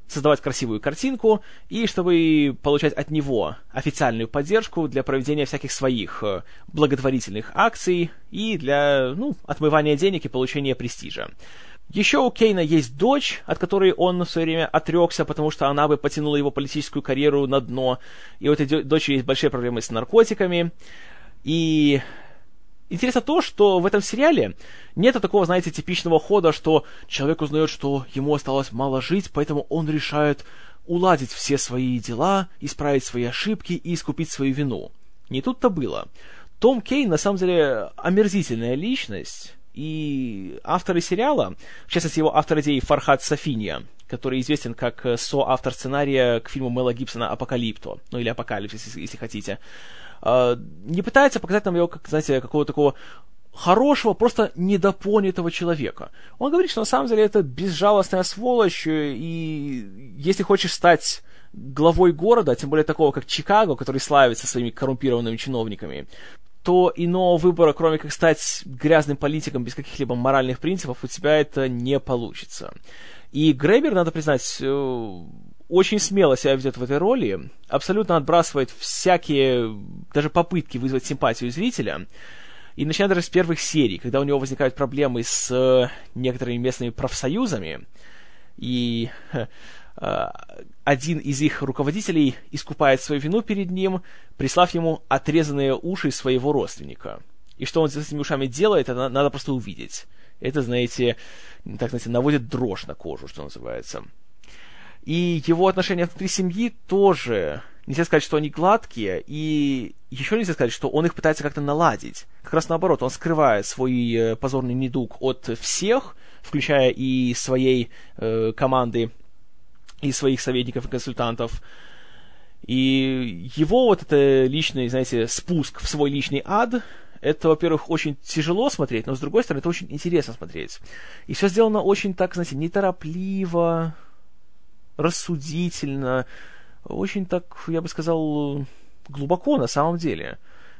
[SPEAKER 1] создавать красивую картинку и чтобы получать от него официальную поддержку для проведения всяких своих э, благотворительных акций и для ну, отмывания денег и получения престижа. Еще у Кейна есть дочь, от которой он в свое время отрекся, потому что она бы потянула его политическую карьеру на дно. И у этой дочери есть большие проблемы с наркотиками. И интересно то, что в этом сериале нет такого, знаете, типичного хода, что человек узнает, что ему осталось мало жить, поэтому он решает уладить все свои дела, исправить свои ошибки и искупить свою вину. Не тут-то было. Том Кейн, на самом деле, омерзительная личность, и авторы сериала, в частности его автор идеи Фархад Сафинья, который известен как э, соавтор сценария к фильму Мэла Гибсона «Апокалипто», ну или «Апокалипсис», если, если хотите, э, не пытается показать нам его, как, знаете, какого-то такого хорошего, просто недопонятого человека. Он говорит, что на самом деле это безжалостная сволочь, э, и если хочешь стать главой города, тем более такого, как Чикаго, который славится своими коррумпированными чиновниками, то иного выбора, кроме как стать грязным политиком без каких-либо моральных принципов, у тебя это не получится. И Гребер, надо признать, э, очень смело себя ведет в этой роли, абсолютно отбрасывает всякие, даже попытки вызвать симпатию зрителя, и начиная даже с первых серий, когда у него возникают проблемы с э, некоторыми местными профсоюзами, и один из их руководителей искупает свою вину перед ним, прислав ему отрезанные уши своего родственника. И что он с этими ушами делает, это надо просто увидеть. Это, знаете, так знаете, наводит дрожь на кожу, что называется. И его отношения внутри семьи тоже нельзя сказать, что они гладкие, и еще нельзя сказать, что он их пытается как-то наладить. Как раз наоборот, он скрывает свой э, позорный недуг от всех, включая и своей э, команды, и своих советников и консультантов. И его вот это личный, знаете, спуск в свой личный ад, это, во-первых, очень тяжело смотреть, но, с другой стороны, это очень интересно смотреть. И все сделано очень так, знаете, неторопливо, рассудительно, очень так, я бы сказал, глубоко на самом деле.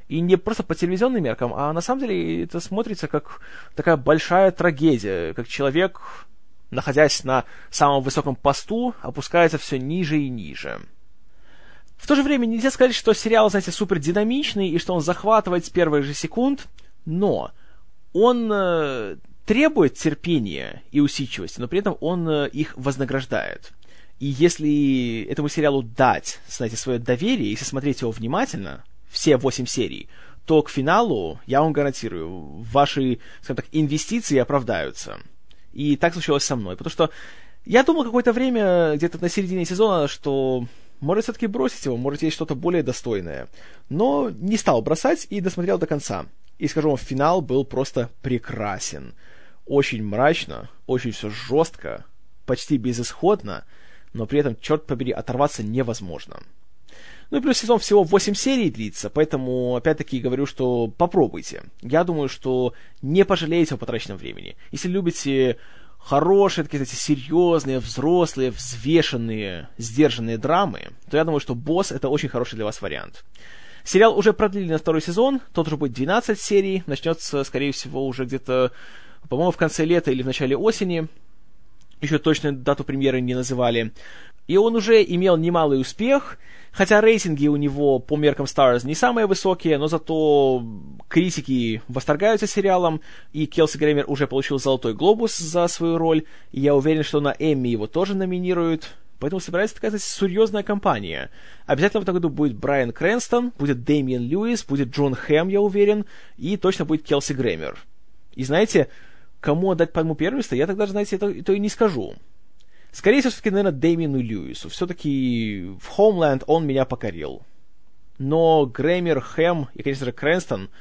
[SPEAKER 1] И не просто по телевизионным меркам, а на самом деле это смотрится как такая большая трагедия, как человек, находясь на самом высоком посту, опускается все ниже и ниже. В то же время нельзя сказать, что сериал, знаете, супер динамичный и что он захватывает с первых же секунд, но он э, требует терпения и усидчивости, но при этом он э, их вознаграждает. И если этому сериалу дать, знаете, свое доверие, если смотреть его внимательно, все восемь серий, то к финалу, я вам гарантирую, ваши, скажем так, инвестиции оправдаются. И так случилось со мной. Потому что я думал какое-то время, где-то на середине сезона, что может все-таки бросить его, может есть что-то более достойное. Но не стал бросать и досмотрел до конца. И скажу вам, финал был просто прекрасен. Очень мрачно, очень все жестко, почти безысходно, но при этом, черт побери, оторваться невозможно. Ну и плюс сезон всего 8 серий длится, поэтому, опять-таки, говорю, что попробуйте. Я думаю, что не пожалеете о потраченном времени. Если любите хорошие, такие, знаете, серьезные, взрослые, взвешенные, сдержанные драмы, то я думаю, что «Босс» — это очень хороший для вас вариант. Сериал уже продлили на второй сезон, тот уже будет 12 серий, начнется, скорее всего, уже где-то, по-моему, в конце лета или в начале осени еще точную дату премьеры не называли. И он уже имел немалый успех, хотя рейтинги у него по меркам Stars не самые высокие, но зато критики восторгаются сериалом, и Келси Греймер уже получил «Золотой глобус» за свою роль, и я уверен, что на Эмми его тоже номинируют. Поэтому собирается такая серьезная компания. Обязательно в этом году будет Брайан Крэнстон, будет Дэмиен Льюис, будет Джон Хэм, я уверен, и точно будет Келси Греймер. И знаете, кому отдать пальму первенства, я тогда, знаете, это, это и не скажу. Скорее всего, все-таки, наверное, Дэмину Льюису. Все-таки в Homeland он меня покорил. Но Грэмер, Хэм и, конечно же, Крэнстон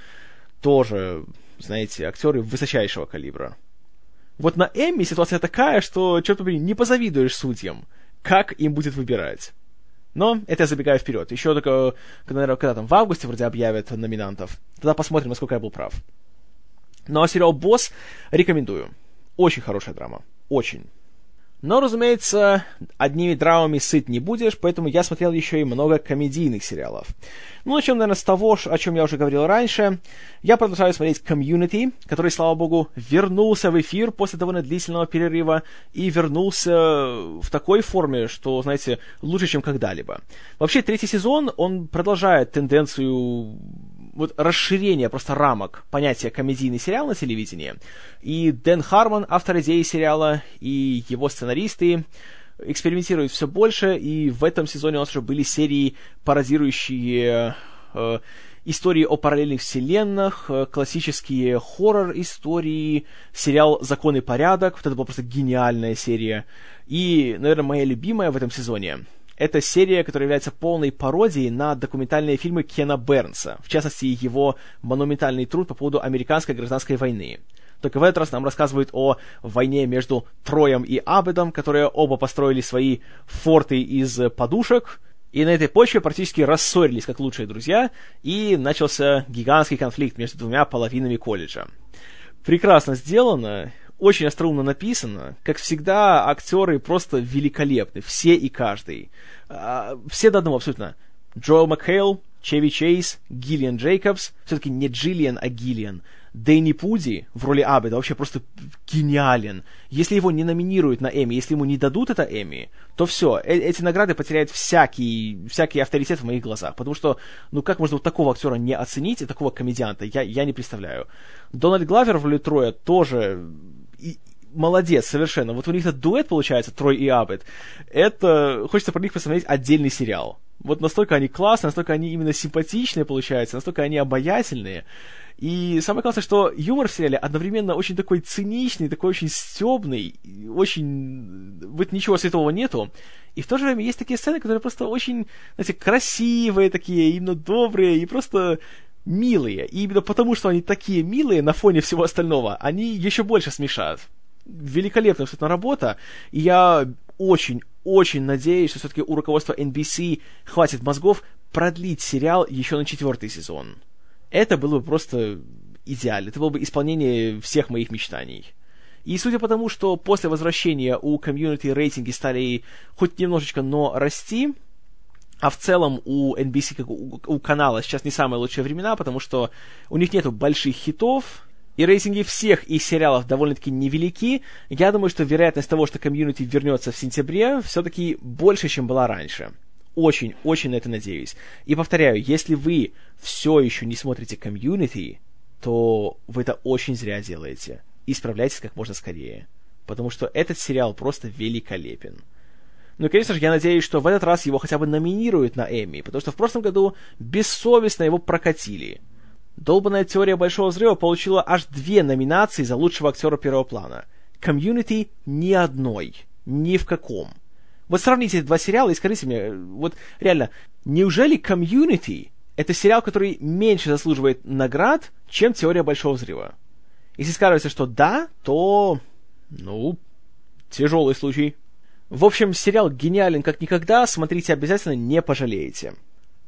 [SPEAKER 1] тоже, знаете, актеры высочайшего калибра. Вот на Эмми ситуация такая, что, черт побери, не позавидуешь судьям, как им будет выбирать. Но это я забегаю вперед. Еще только, когда, наверное, когда там в августе вроде объявят номинантов. Тогда посмотрим, насколько я был прав. Ну а сериал «Босс» рекомендую. Очень хорошая драма. Очень. Но, разумеется, одними драмами сыт не будешь, поэтому я смотрел еще и много комедийных сериалов. Ну, начнем, наверное, с того, о чем я уже говорил раньше. Я продолжаю смотреть Community, который, слава богу, вернулся в эфир после довольно длительного перерыва и вернулся в такой форме, что, знаете, лучше, чем когда-либо. Вообще, третий сезон, он продолжает тенденцию вот расширение просто рамок понятия комедийный сериал на телевидении. И Дэн Хармон, автор идеи сериала, и его сценаристы экспериментируют все больше, и в этом сезоне у нас уже были серии, пародирующие э, истории о параллельных вселенных, э, классические хоррор-истории, сериал «Закон и порядок», вот это была просто гениальная серия. И, наверное, моя любимая в этом сезоне это серия, которая является полной пародией на документальные фильмы Кена Бернса, в частности, его монументальный труд по поводу американской гражданской войны. Только в этот раз нам рассказывают о войне между Троем и Абедом, которые оба построили свои форты из подушек, и на этой почве практически рассорились как лучшие друзья, и начался гигантский конфликт между двумя половинами колледжа. Прекрасно сделано, очень остроумно написано. Как всегда, актеры просто великолепны, все и каждый. А, все до одного абсолютно. Джоэл Макхейл Чеви Чейз, Гиллиан Джейкобс, все-таки не Джиллиан, а Гиллиан, Дэнни Пуди в роли Абеда вообще просто гениален. Если его не номинируют на Эми, если ему не дадут это Эми, то все, э эти награды потеряют всякий, всякий авторитет в моих глазах. Потому что, ну как можно вот такого актера не оценить и такого комедианта, я, я не представляю. Дональд Главер в роли Троя тоже и, молодец совершенно. Вот у них этот дуэт получается, Трой и Абет. Это, хочется про них посмотреть отдельный сериал. Вот настолько они классные, настолько они именно симпатичные получаются, настолько они обаятельные. И самое классное, что юмор в сериале одновременно очень такой циничный, такой очень стебный, очень... Вот ничего святого нету. И в то же время есть такие сцены, которые просто очень, знаете, красивые такие, именно добрые, и просто милые. И именно потому, что они такие милые на фоне всего остального, они еще больше смешат. Великолепная абсолютно работа. И я очень, очень надеюсь, что все-таки у руководства NBC хватит мозгов продлить сериал еще на четвертый сезон это было бы просто идеально. Это было бы исполнение всех моих мечтаний. И судя по тому, что после возвращения у комьюнити рейтинги стали хоть немножечко, но расти, а в целом у NBC, как у, у канала, сейчас не самые лучшие времена, потому что у них нету больших хитов, и рейтинги всех их сериалов довольно-таки невелики, я думаю, что вероятность того, что комьюнити вернется в сентябре, все-таки больше, чем была раньше очень-очень на это надеюсь. И повторяю, если вы все еще не смотрите комьюнити, то вы это очень зря делаете. Исправляйтесь как можно скорее. Потому что этот сериал просто великолепен. Ну конечно же, я надеюсь, что в этот раз его хотя бы номинируют на Эмми, потому что в прошлом году бессовестно его прокатили. Долбанная теория Большого Взрыва получила аж две номинации за лучшего актера первого плана. Community ни одной. Ни в каком. Вот сравните эти два сериала и скажите мне, вот реально, неужели Community это сериал, который меньше заслуживает наград, чем теория Большого Взрыва? Если скажете, что да, то, ну, тяжелый случай. В общем, сериал гениален как никогда, смотрите обязательно, не пожалеете.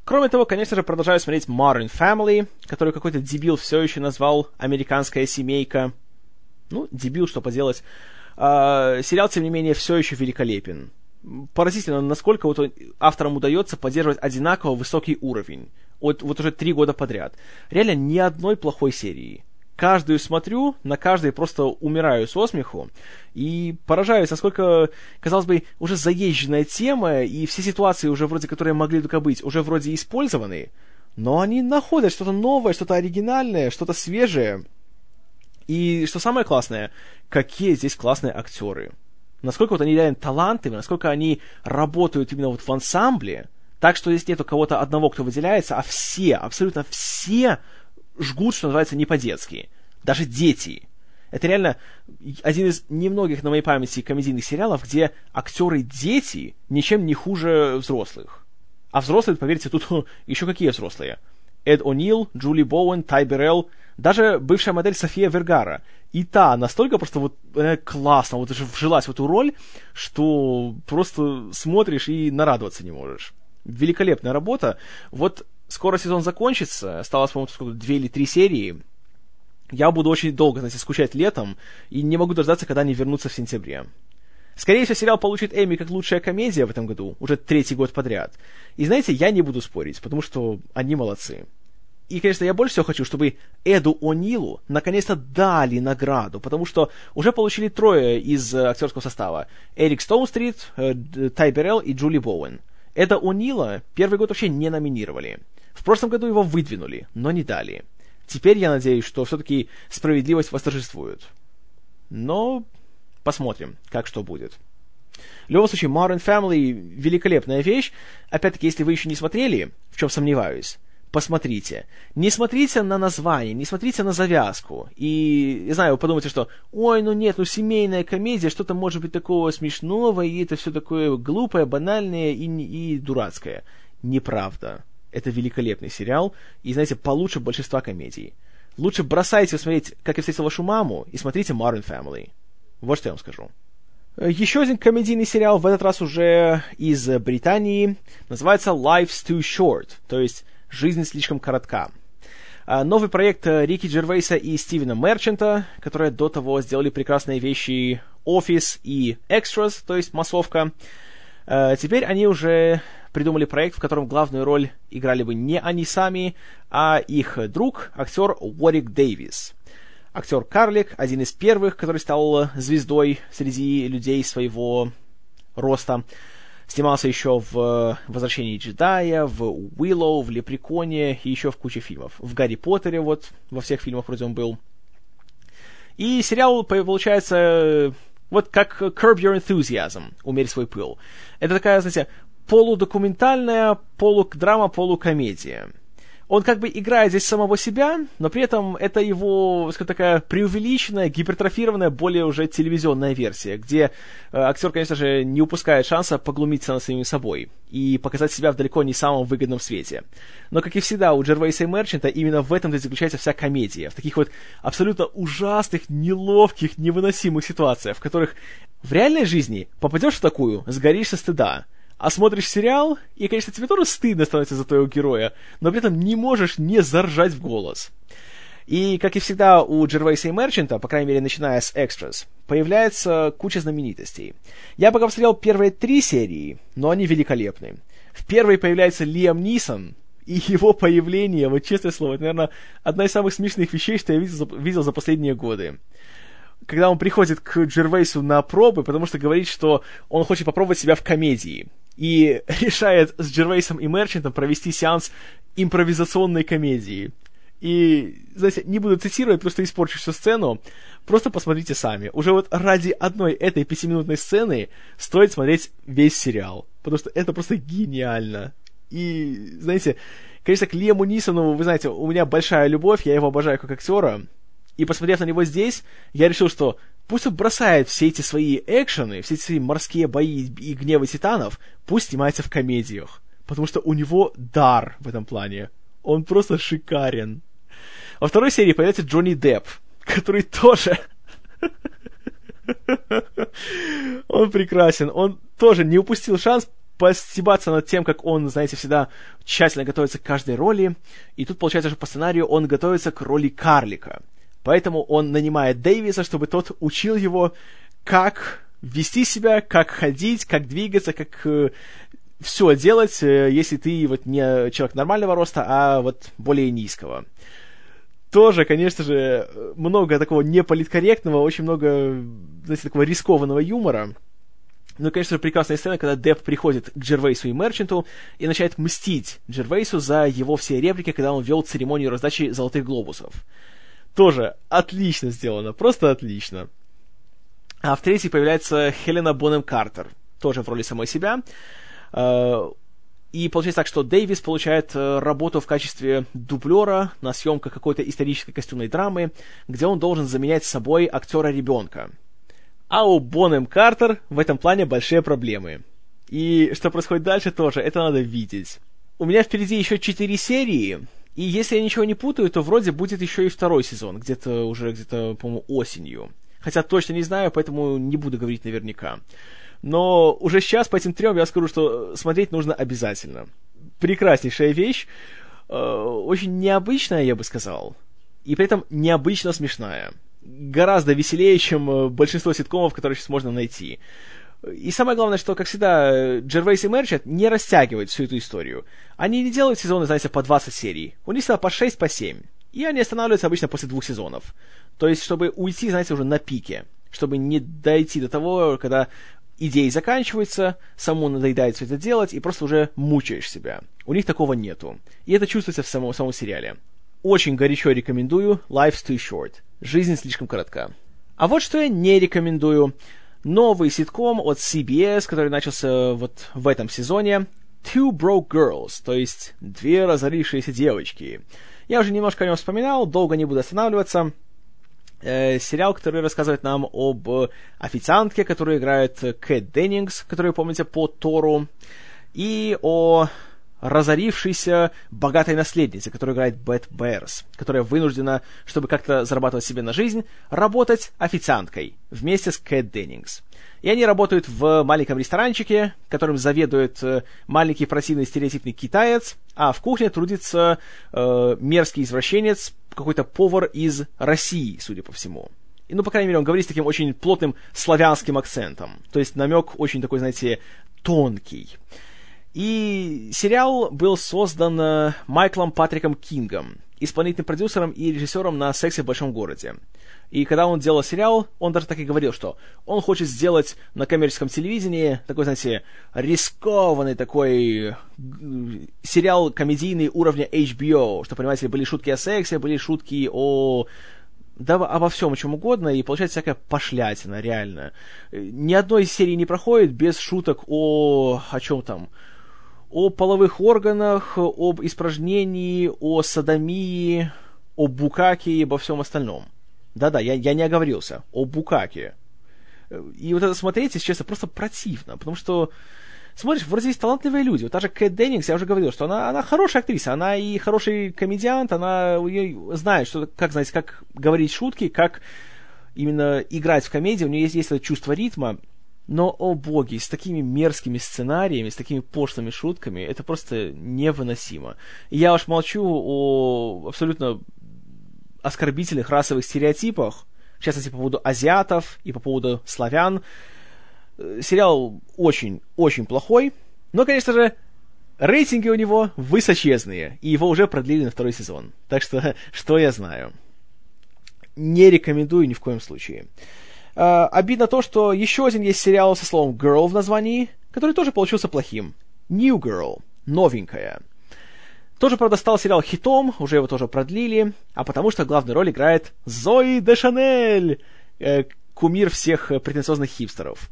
[SPEAKER 1] Кроме того, конечно же, продолжаю смотреть Modern Family, который какой-то дебил все еще назвал «Американская семейка». Ну, дебил, что поделать. А, сериал, тем не менее, все еще великолепен поразительно, насколько вот авторам удается поддерживать одинаково высокий уровень. Вот, вот уже три года подряд. Реально ни одной плохой серии. Каждую смотрю, на каждой просто умираю со смеху и поражаюсь, насколько, казалось бы, уже заезженная тема, и все ситуации уже вроде, которые могли только быть, уже вроде использованы, но они находят что-то новое, что-то оригинальное, что-то свежее. И что самое классное, какие здесь классные актеры насколько вот они реально талантливы, насколько они работают именно вот в ансамбле, так что здесь нету кого-то одного, кто выделяется, а все, абсолютно все жгут, что называется, не по-детски. Даже дети. Это реально один из немногих на моей памяти комедийных сериалов, где актеры дети ничем не хуже взрослых. А взрослые, поверьте, тут <laughs> еще какие взрослые. Эд О'Нил, Джули Боуэн, Тай Берелл, даже бывшая модель София Вергара. И та настолько просто вот э, классно, вот вжилась в эту роль, что просто смотришь и нарадоваться не можешь. Великолепная работа. Вот скоро сезон закончится, осталось, по-моему, сколько, две или три серии. Я буду очень долго, знаете, скучать летом, и не могу дождаться, когда они вернутся в сентябре. Скорее всего, сериал получит Эми как лучшая комедия в этом году, уже третий год подряд. И знаете, я не буду спорить, потому что они молодцы. И, конечно, я больше всего хочу, чтобы Эду О'Нилу наконец-то дали награду, потому что уже получили трое из э, актерского состава. Эрик Стоунстрит, э, Тай Берелл и Джули Боуэн. Эда О'Нила первый год вообще не номинировали. В прошлом году его выдвинули, но не дали. Теперь я надеюсь, что все-таки справедливость восторжествует. Но посмотрим, как что будет. В любом случае, Modern Family — великолепная вещь. Опять-таки, если вы еще не смотрели, в чем сомневаюсь, посмотрите. Не смотрите на название, не смотрите на завязку. И, не знаю, вы подумайте, что «Ой, ну нет, ну семейная комедия, что-то может быть такого смешного, и это все такое глупое, банальное и, и дурацкое». Неправда. Это великолепный сериал, и, знаете, получше большинства комедий. Лучше бросайте смотреть «Как я встретил вашу маму» и смотрите Modern Family. Вот что я вам скажу. Еще один комедийный сериал, в этот раз уже из Британии, называется Life's Too Short, то есть «Жизнь слишком коротка». А, новый проект э, Рики Джервейса и Стивена Мерчанта, которые до того сделали прекрасные вещи «Офис» и «Extras», то есть «Массовка». А, теперь они уже придумали проект, в котором главную роль играли бы не они сами, а их друг, актер Уорик Дэвис. Актер Карлик, один из первых, который стал звездой среди людей своего роста. Снимался еще в «Возвращении джедая», в «Уиллоу», в «Лепреконе» и еще в куче фильмов. В «Гарри Поттере» вот во всех фильмах вроде он был. И сериал, получается, вот как Curb Your Enthusiasm, умерь свой пыл. Это такая, знаете, полудокументальная полудрама, полукомедия он как бы играет здесь самого себя, но при этом это его, скажем такая, преувеличенная, гипертрофированная, более уже телевизионная версия, где э, актер, конечно же, не упускает шанса поглумиться над самим собой и показать себя в далеко не самом выгодном свете. Но, как и всегда, у Джервейса и Мерчанта именно в этом-то заключается вся комедия, в таких вот абсолютно ужасных, неловких, невыносимых ситуациях, в которых в реальной жизни попадешь в такую, сгоришь со стыда, а смотришь сериал, и, конечно, тебе тоже стыдно становится за твоего героя, но при этом не можешь не заржать в голос. И, как и всегда у Джервейса и Мерчанта, по крайней мере, начиная с Extras, появляется куча знаменитостей. Я пока посмотрел первые три серии, но они великолепны. В первой появляется Лиам Нисон, и его появление, вот честное слово, это, наверное, одна из самых смешных вещей, что я видел, видел за последние годы когда он приходит к Джервейсу на пробы, потому что говорит, что он хочет попробовать себя в комедии. И <laughs> решает с Джервейсом и Мерчантом провести сеанс импровизационной комедии. И, знаете, не буду цитировать, просто испорчу всю сцену. Просто посмотрите сами. Уже вот ради одной этой пятиминутной сцены стоит смотреть весь сериал. Потому что это просто гениально. И, знаете, конечно, к Лему Нисону, вы знаете, у меня большая любовь, я его обожаю как актера. И посмотрев на него здесь, я решил, что пусть он бросает все эти свои экшены, все эти свои морские бои и гневы титанов, пусть снимается в комедиях. Потому что у него дар в этом плане. Он просто шикарен. Во второй серии появляется Джонни Депп, который тоже... <laughs> он прекрасен. Он тоже не упустил шанс постебаться над тем, как он, знаете, всегда тщательно готовится к каждой роли. И тут, получается, что по сценарию он готовится к роли карлика. Поэтому он нанимает Дэвиса, чтобы тот учил его, как вести себя, как ходить, как двигаться, как э, все делать, э, если ты вот не человек нормального роста, а вот более низкого. Тоже, конечно же, много такого неполиткорректного, очень много, знаете, такого рискованного юмора. Ну, конечно же, прекрасная сцена, когда Депп приходит к Джервейсу и Мерчанту и начинает мстить Джервейсу за его все реплики, когда он вел церемонию раздачи золотых глобусов. Тоже отлично сделано, просто отлично. А в третьей появляется Хелена Бонем Картер, тоже в роли самой себя. Э, и получается так, что Дэвис получает э, работу в качестве дублера на съемках какой-то исторической костюмной драмы, где он должен заменять собой актера-ребенка. А у Бонем Картер в этом плане большие проблемы. И что происходит дальше тоже, это надо видеть. У меня впереди еще четыре серии, и если я ничего не путаю, то вроде будет еще и второй сезон, где-то уже где-то, по-моему, осенью. Хотя точно не знаю, поэтому не буду говорить наверняка. Но уже сейчас по этим трем я скажу, что смотреть нужно обязательно. Прекраснейшая вещь, э, очень необычная, я бы сказал, и при этом необычно смешная. Гораздо веселее, чем э, большинство ситкомов, которые сейчас можно найти. И самое главное, что, как всегда, Джервейс и Мерчет не растягивают всю эту историю. Они не делают сезоны, знаете, по 20 серий. У них всегда по 6, по 7. И они останавливаются обычно после двух сезонов. То есть, чтобы уйти, знаете, уже на пике. Чтобы не дойти до того, когда идеи заканчиваются, самому надоедает все это делать, и просто уже мучаешь себя. У них такого нету. И это чувствуется в самом, в самом сериале. Очень горячо рекомендую Life's Too Short. Жизнь слишком коротка. А вот что я не рекомендую новый ситком от CBS, который начался вот в этом сезоне. Two Broke Girls, то есть две разорившиеся девочки. Я уже немножко о нем вспоминал, долго не буду останавливаться. Э, сериал, который рассказывает нам об официантке, которую играет Кэт Деннингс, которую помните по Тору, и о разорившейся богатой наследнице, которую играет Бет Берс, которая вынуждена, чтобы как-то зарабатывать себе на жизнь, работать официанткой вместе с Кэт Деннингс. И они работают в маленьком ресторанчике, которым заведует э, маленький противный стереотипный китаец, а в кухне трудится э, мерзкий извращенец, какой-то повар из России, судя по всему. И, ну, по крайней мере, он говорит с таким очень плотным славянским акцентом. То есть намек очень такой, знаете, тонкий. И сериал был создан э, Майклом Патриком Кингом, исполнительным продюсером и режиссером на «Сексе в большом городе». И когда он делал сериал, он даже так и говорил, что он хочет сделать на коммерческом телевидении такой, знаете, рискованный такой сериал комедийный уровня HBO, что, понимаете, были шутки о сексе, были шутки о да обо всем, о чем угодно, и получается всякая пошлятина, реально. Ни одной серии не проходит без шуток о... о чем там? О половых органах, об испражнении, о садомии, о букаке и обо всем остальном. Да-да, я, я не оговорился. О Букаке. И вот это смотреть, если честно, просто противно, потому что смотришь, вроде есть талантливые люди. Вот та же Кэт Деннингс, я уже говорил, что она, она хорошая актриса, она и хороший комедиант, она знает, что, как, знаете, как говорить шутки, как именно играть в комедии, у нее есть, есть это чувство ритма, но, о боги, с такими мерзкими сценариями, с такими пошлыми шутками, это просто невыносимо. Я уж молчу о абсолютно оскорбительных расовых стереотипах, в частности, по поводу азиатов и по поводу славян. Э, сериал очень-очень плохой, но, конечно же, рейтинги у него высочезные, и его уже продлили на второй сезон. Так что, <laughs> что я знаю. Не рекомендую ни в коем случае. Э, обидно то, что еще один есть сериал со словом «girl» в названии, который тоже получился плохим. New Girl. Новенькая. Тоже, правда, стал сериал хитом, уже его тоже продлили, а потому что главную роль играет Зои де Шанель, э, кумир всех претенциозных хипстеров.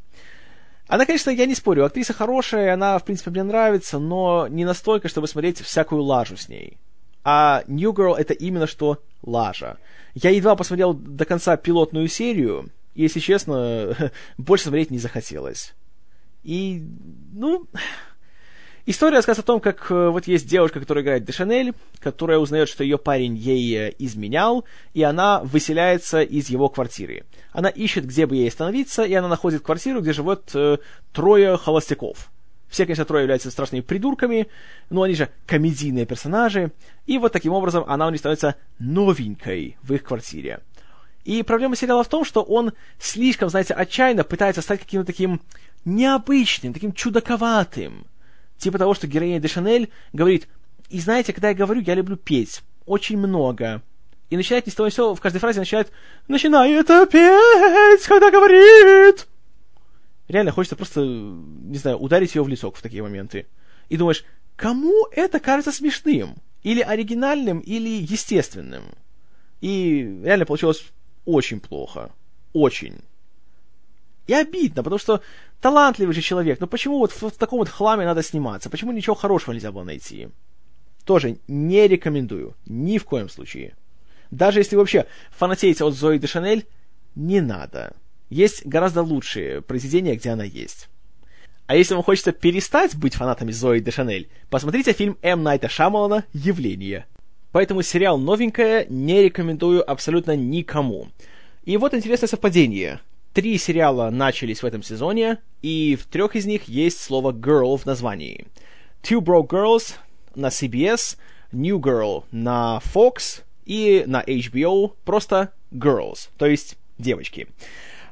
[SPEAKER 1] Она, конечно, я не спорю, актриса хорошая, она, в принципе, мне нравится, но не настолько, чтобы смотреть всякую лажу с ней. А New Girl — это именно что лажа. Я едва посмотрел до конца пилотную серию, если честно, <laughs> больше смотреть не захотелось. И, ну, История рассказывает о том, как э, вот есть девушка, которая играет Дешанель, которая узнает, что ее парень ей э, изменял, и она выселяется из его квартиры. Она ищет, где бы ей остановиться, и она находит квартиру, где живут э, трое холостяков. Все, конечно, трое являются страшными придурками, но они же комедийные персонажи, и вот таким образом она у них становится новенькой в их квартире. И проблема сериала в том, что он слишком, знаете, отчаянно пытается стать каким-то таким необычным, таким чудаковатым. Типа того, что героиня де Шанель говорит, и знаете, когда я говорю, я люблю петь. Очень много. И начинает ни с того в каждой фразе начинает «Начинает петь, когда говорит!» Реально хочется просто, не знаю, ударить ее в лицо в такие моменты. И думаешь, кому это кажется смешным? Или оригинальным, или естественным? И реально получилось очень плохо. Очень. И обидно, потому что талантливый же человек, но почему вот в, в таком вот хламе надо сниматься? Почему ничего хорошего нельзя было найти? Тоже не рекомендую, ни в коем случае. Даже если вообще фанатеете от Зои де Шанель, не надо. Есть гораздо лучшие произведения, где она есть. А если вам хочется перестать быть фанатами Зои де Шанель, посмотрите фильм М. Найта Шамалана «Явление». Поэтому сериал «Новенькое» не рекомендую абсолютно никому. И вот интересное совпадение. Три сериала начались в этом сезоне, и в трех из них есть слово girl в названии. Two Broke Girls на CBS, New Girl на Fox и на HBO просто Girls, то есть девочки.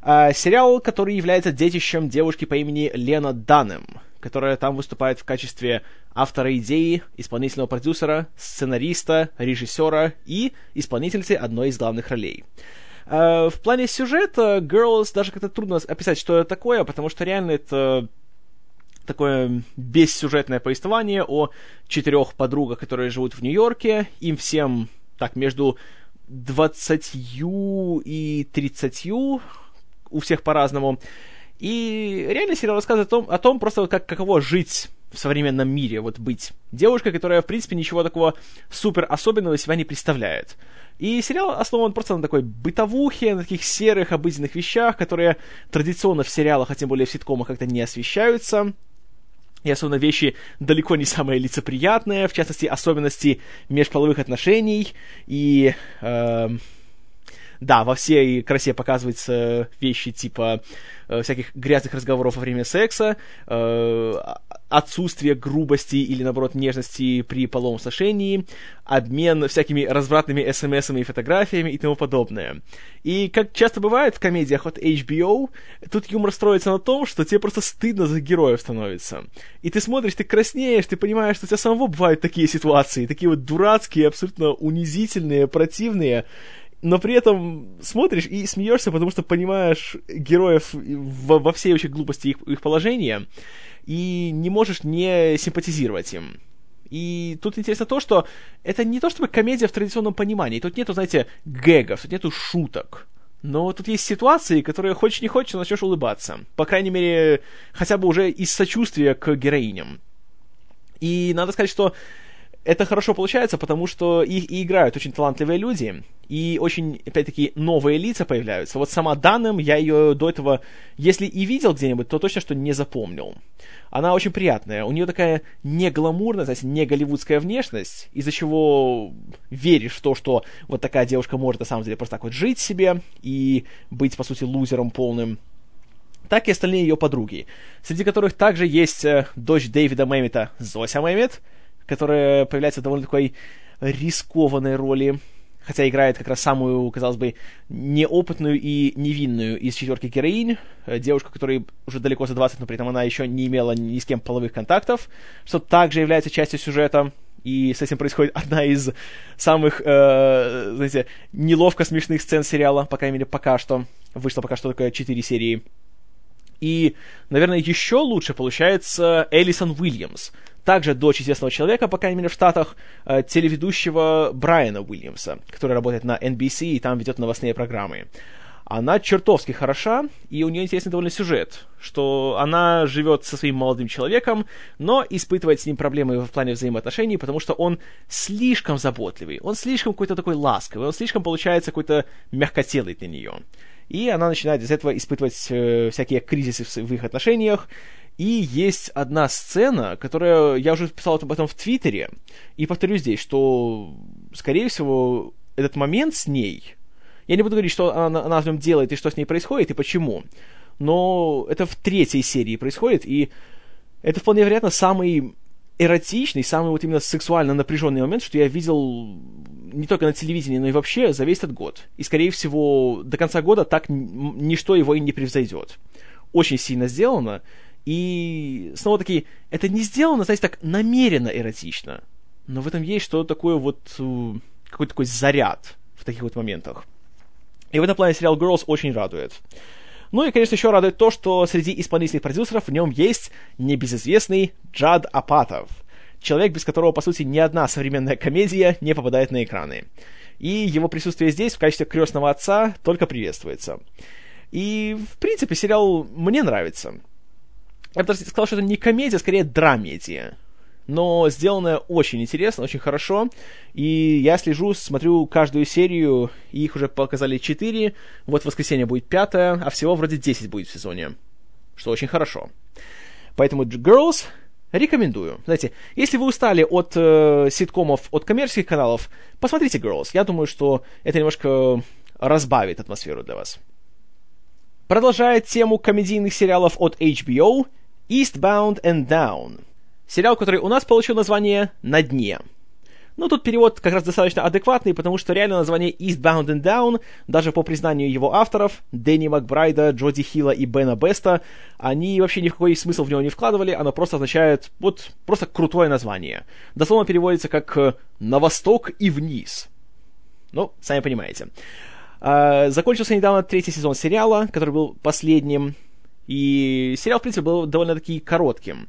[SPEAKER 1] А, сериал, который является детищем девушки по имени Лена Данем, которая там выступает в качестве автора идеи, исполнительного продюсера, сценариста, режиссера и исполнительницы одной из главных ролей. Э, в плане сюжета Girls даже как-то трудно описать, что это такое, потому что реально это такое бессюжетное повествование о четырех подругах, которые живут в Нью-Йорке. Им всем так между 20 и 30 у всех по-разному. И реально сериал рассказывает о том, о том просто как, каково жить в современном мире, вот быть девушкой, которая, в принципе, ничего такого супер особенного себя не представляет. И сериал основан просто на такой бытовухе, на таких серых обыденных вещах, которые традиционно в сериалах, а тем более в ситкомах, как-то не освещаются. И особенно вещи далеко не самые лицеприятные, в частности, особенности межполовых отношений и э, да, во всей красе показываются вещи типа э, всяких грязных разговоров во время секса, э, отсутствие грубости или, наоборот, нежности при половом сношении, обмен всякими развратными смс и фотографиями и тому подобное. И, как часто бывает в комедиях от HBO, тут юмор строится на том, что тебе просто стыдно за героев становится. И ты смотришь, ты краснеешь, ты понимаешь, что у тебя самого бывают такие ситуации, такие вот дурацкие, абсолютно унизительные, противные, но при этом смотришь и смеешься, потому что понимаешь героев во, во всей вообще глупости их, их положения, и не можешь не симпатизировать им. И тут интересно то, что это не то чтобы комедия в традиционном понимании. Тут нету, знаете, гэгов, тут нету шуток. Но тут есть ситуации, которые хочешь не хочешь, начнешь улыбаться. По крайней мере, хотя бы уже из сочувствия к героиням. И надо сказать, что это хорошо получается, потому что их и играют очень талантливые люди, и очень, опять-таки, новые лица появляются. Вот сама Данным, я ее до этого, если и видел где-нибудь, то точно, что не запомнил. Она очень приятная, у нее такая не гламурная, знаете, не голливудская внешность, из-за чего веришь в то, что вот такая девушка может на самом деле просто так вот жить себе и быть, по сути, лузером полным так и остальные ее подруги, среди которых также есть э, дочь Дэвида Мэммета Зося Мэммет, которая появляется в довольно такой рискованной роли, хотя играет как раз самую, казалось бы, неопытную и невинную из четверки героинь, э, девушку, которой уже далеко за 20, но при этом она еще не имела ни с кем половых контактов, что также является частью сюжета, и с этим происходит <laughs> одна из самых, э, знаете, неловко смешных сцен сериала, по крайней мере, пока что. Вышло пока что только 4 серии. И, наверное, еще лучше получается Элисон Уильямс, также дочь известного человека, по крайней мере, в Штатах, э, телеведущего Брайана Уильямса, который работает на NBC и там ведет новостные программы. Она чертовски хороша, и у нее интересный довольно сюжет, что она живет со своим молодым человеком, но испытывает с ним проблемы в плане взаимоотношений, потому что он слишком заботливый, он слишком какой-то такой ласковый, он слишком, получается, какой-то мягкотелый для нее. И она начинает из этого испытывать э, всякие кризисы в, в их отношениях, и есть одна сцена, которая... Я уже писал об этом в Твиттере, и повторю здесь, что, скорее всего, этот момент с ней... Я не буду говорить, что она, она в нем делает, и что с ней происходит, и почему. Но это в третьей серии происходит, и это вполне вероятно самый эротичный, самый вот именно сексуально напряженный момент, что я видел не только на телевидении, но и вообще за весь этот год. И, скорее всего, до конца года так ничто его и не превзойдет. Очень сильно сделано, и снова-таки, это не сделано, знаете, так намеренно эротично. Но в этом есть что-то такое вот, какой-то такой заряд в таких вот моментах. И в этом плане сериал Girls очень радует. Ну и, конечно, еще радует то, что среди исполнительных продюсеров в нем есть небезызвестный Джад Апатов. Человек, без которого, по сути, ни одна современная комедия не попадает на экраны. И его присутствие здесь в качестве крестного отца только приветствуется. И, в принципе, сериал мне нравится. Я бы даже сказал, что это не комедия, а скорее драмедия. Но сделанная очень интересно, очень хорошо. И я слежу, смотрю каждую серию, и их уже показали 4. Вот в воскресенье будет пятая, а всего вроде 10 будет в сезоне. Что очень хорошо. Поэтому Girls рекомендую. Знаете, если вы устали от э, ситкомов, от коммерческих каналов, посмотрите Girls. Я думаю, что это немножко разбавит атмосферу для вас. Продолжая тему комедийных сериалов от HBO, Eastbound and Down. Сериал, который у нас получил название «На дне». Ну, тут перевод как раз достаточно адекватный, потому что реально название Eastbound and Down, даже по признанию его авторов, Дэнни Макбрайда, Джоди Хилла и Бена Беста, они вообще ни в какой смысл в него не вкладывали, оно просто означает, вот, просто крутое название. Дословно переводится как «на восток и вниз». Ну, сами понимаете. Uh, закончился недавно третий сезон сериала, который был последним. И сериал, в принципе, был довольно-таки коротким.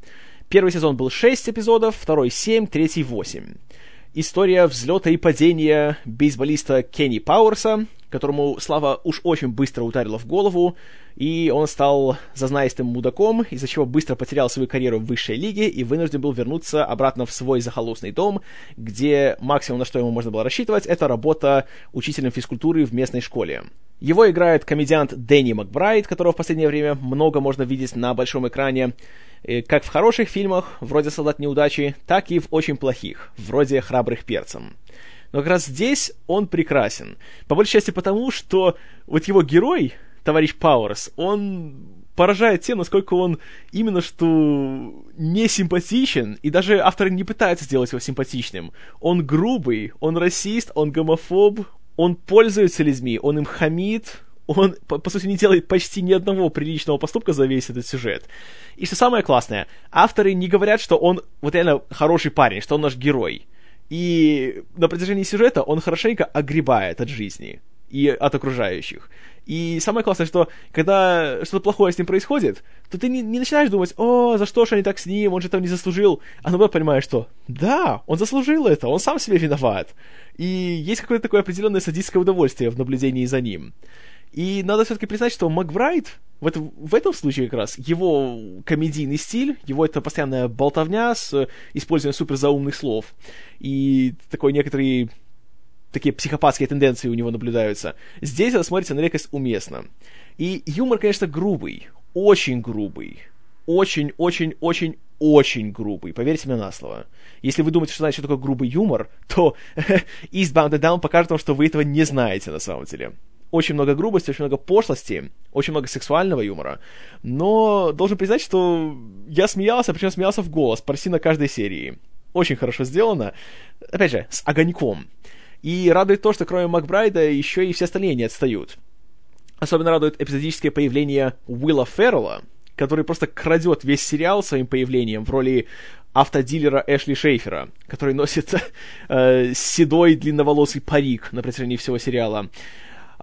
[SPEAKER 1] Первый сезон был 6 эпизодов, второй 7, третий 8. История взлета и падения бейсболиста Кенни Пауэрса, которому слава уж очень быстро ударила в голову, и он стал зазнаистым мудаком, из-за чего быстро потерял свою карьеру в высшей лиге и вынужден был вернуться обратно в свой захолустный дом, где максимум, на что ему можно было рассчитывать, это работа учителем физкультуры в местной школе. Его играет комедиант Дэнни Макбрайт, которого в последнее время много можно видеть на большом экране, э, как в хороших фильмах, вроде «Солдат неудачи», так и в очень плохих, вроде «Храбрых перцем». Но как раз здесь он прекрасен. По большей части потому, что вот его герой, товарищ Пауэрс, он поражает тем, насколько он именно что не симпатичен, и даже авторы не пытаются сделать его симпатичным. Он грубый, он расист, он гомофоб, он пользуется людьми, он им хамит, он, по, по сути, не делает почти ни одного приличного поступка за весь этот сюжет. И что самое классное, авторы не говорят, что он вот реально хороший парень, что он наш герой. И на протяжении сюжета он хорошенько огребает от жизни и от окружающих. И самое классное, что когда что-то плохое с ним происходит, то ты не, не начинаешь думать, о, за что же они так с ним, он же этого не заслужил. А наоборот понимаешь, что да, он заслужил это, он сам себе виноват. И есть какое-то такое определенное садистское удовольствие в наблюдении за ним. И надо все-таки признать, что Макбрайт в, это, в этом случае как раз его комедийный стиль, его это постоянная болтовня с использованием суперзаумных слов и такой некоторый такие психопатские тенденции у него наблюдаются. Здесь это смотрится на редкость уместно. И юмор, конечно, грубый, очень грубый, очень-очень-очень очень грубый, поверьте мне на слово. Если вы думаете, что знаете, что такое грубый юмор, то <laughs> Eastbound and Down покажет вам, что вы этого не знаете на самом деле очень много грубости, очень много пошлости, очень много сексуального юмора. Но должен признать, что я смеялся, причем смеялся в голос, почти на каждой серии. Очень хорошо сделано. Опять же, с огоньком. И радует то, что кроме Макбрайда еще и все остальные не отстают. Особенно радует эпизодическое появление Уилла Феррелла, который просто крадет весь сериал своим появлением в роли автодилера Эшли Шейфера, который носит <laughs> э, седой длинноволосый парик на протяжении всего сериала.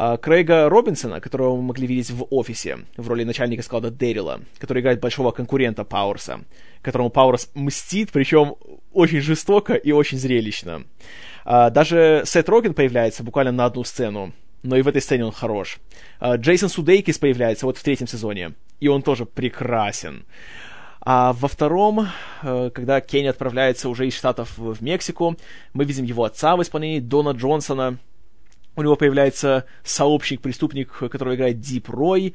[SPEAKER 1] А, Крейга Робинсона, которого мы могли видеть в офисе в роли начальника склада Дэрила, который играет большого конкурента Пауэрса, которому Пауэрс мстит, причем очень жестоко и очень зрелищно. А, даже Сет Роген появляется буквально на одну сцену, но и в этой сцене он хорош. А, Джейсон Судейкис появляется вот в третьем сезоне, и он тоже прекрасен. А во втором, э, когда Кенни отправляется уже из Штатов в Мексику, мы видим его отца в исполнении Дона Джонсона, у него появляется сообщник-преступник, которого играет Дип Рой.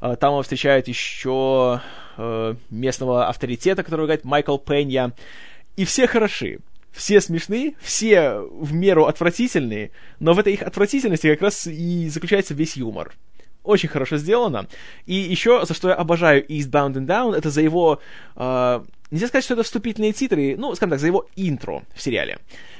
[SPEAKER 1] А, там он встречает еще э, местного авторитета, которого играет Майкл Пенья. И все хороши. Все смешны, все в меру отвратительные, но в этой их отвратительности как раз и заключается весь юмор. Очень хорошо сделано. И еще, за что я обожаю Eastbound and Down, это за его... Э, нельзя сказать, что это вступительные титры, ну, скажем так, за его интро в сериале.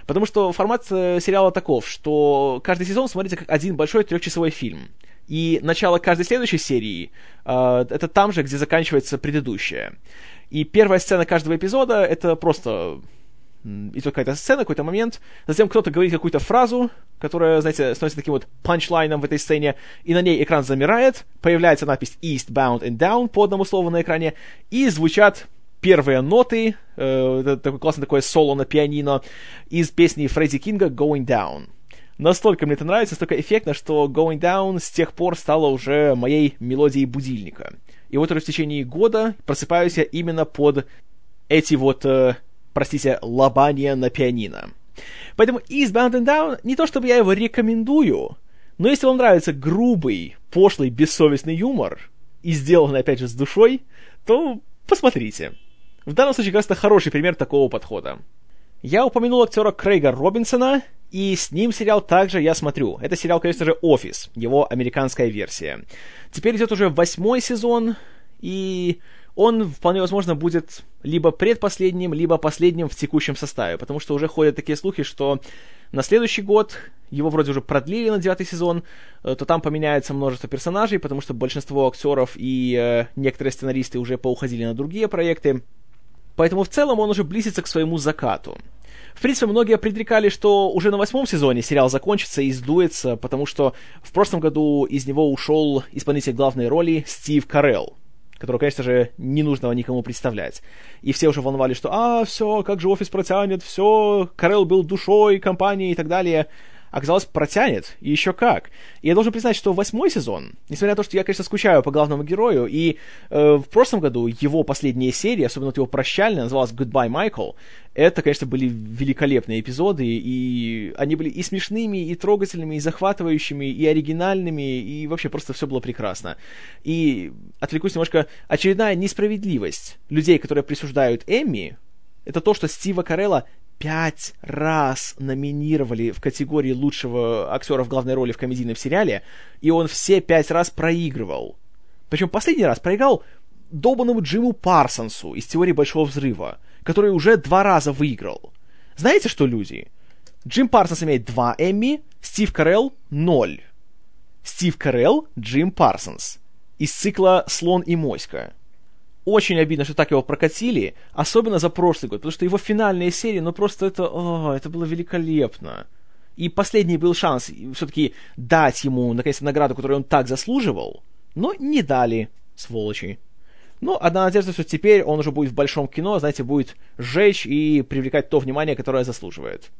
[SPEAKER 1] Потому что формат э, сериала таков, что каждый сезон смотрится как один большой трехчасовой фильм. И начало каждой следующей серии э, это там же, где заканчивается предыдущая. И первая сцена каждого эпизода это просто идет какая-то сцена, какой-то момент, затем кто-то говорит какую-то фразу, которая, знаете, становится таким вот панчлайном в этой сцене, и на ней экран замирает, появляется надпись Eastbound and Down по одному слову на экране, и звучат первые ноты, э, это такое классное такое соло на пианино из песни Фредди Кинга «Going Down». Настолько мне это нравится, настолько эффектно, что «Going Down» с тех пор стала уже моей мелодией будильника. И вот уже в течение года просыпаюсь я именно под эти вот, э, простите, лобания на пианино. Поэтому Eastbound and Down, не то чтобы я его рекомендую, но если вам нравится грубый, пошлый, бессовестный юмор, и сделанный, опять же, с душой, то посмотрите. В данном случае, кажется, хороший пример такого подхода. Я упомянул актера Крейга Робинсона, и с ним сериал также я смотрю. Это сериал, конечно же, «Офис», его американская версия. Теперь идет уже восьмой сезон, и он, вполне возможно, будет либо предпоследним, либо последним в текущем составе, потому что уже ходят такие слухи, что на следующий год его вроде уже продлили на девятый сезон, э, то там поменяется множество персонажей, потому что большинство актеров и э, некоторые сценаристы уже поуходили на другие проекты. Поэтому в целом он уже близится к своему закату. В принципе, многие предрекали, что уже на восьмом сезоне сериал закончится и сдуется, потому что в прошлом году из него ушел исполнитель главной роли Стив Карелл, которого, конечно же, не нужно никому представлять. И все уже волновались, что «А, все, как же офис протянет, все, Карелл был душой компании и так далее» оказалось, протянет, и еще как. И я должен признать, что восьмой сезон, несмотря на то, что я, конечно, скучаю по главному герою, и э, в прошлом году его последняя серия, особенно вот его прощальная, называлась «Goodbye, Michael», это, конечно, были великолепные эпизоды, и они были и смешными, и трогательными, и захватывающими, и оригинальными, и вообще просто все было прекрасно. И отвлекусь немножко, очередная несправедливость людей, которые присуждают Эмми, это то, что Стива Карелла пять раз номинировали в категории лучшего актера в главной роли в комедийном сериале, и он все пять раз проигрывал. Причем последний раз проиграл долбанному Джиму Парсонсу из «Теории Большого Взрыва», который уже два раза выиграл. Знаете что, люди? Джим Парсонс имеет два Эмми, Стив Карелл — ноль. Стив Карелл, Джим Парсонс. Из цикла «Слон и моська». Очень обидно, что так его прокатили, особенно за прошлый год, потому что его финальные серии, ну просто это, о, это было великолепно. И последний был шанс все-таки дать ему, наконец-то, награду, которую он так заслуживал, но не дали, сволочи. Но одна надежда, что теперь он уже будет в большом кино, знаете, будет жечь и привлекать то внимание, которое заслуживает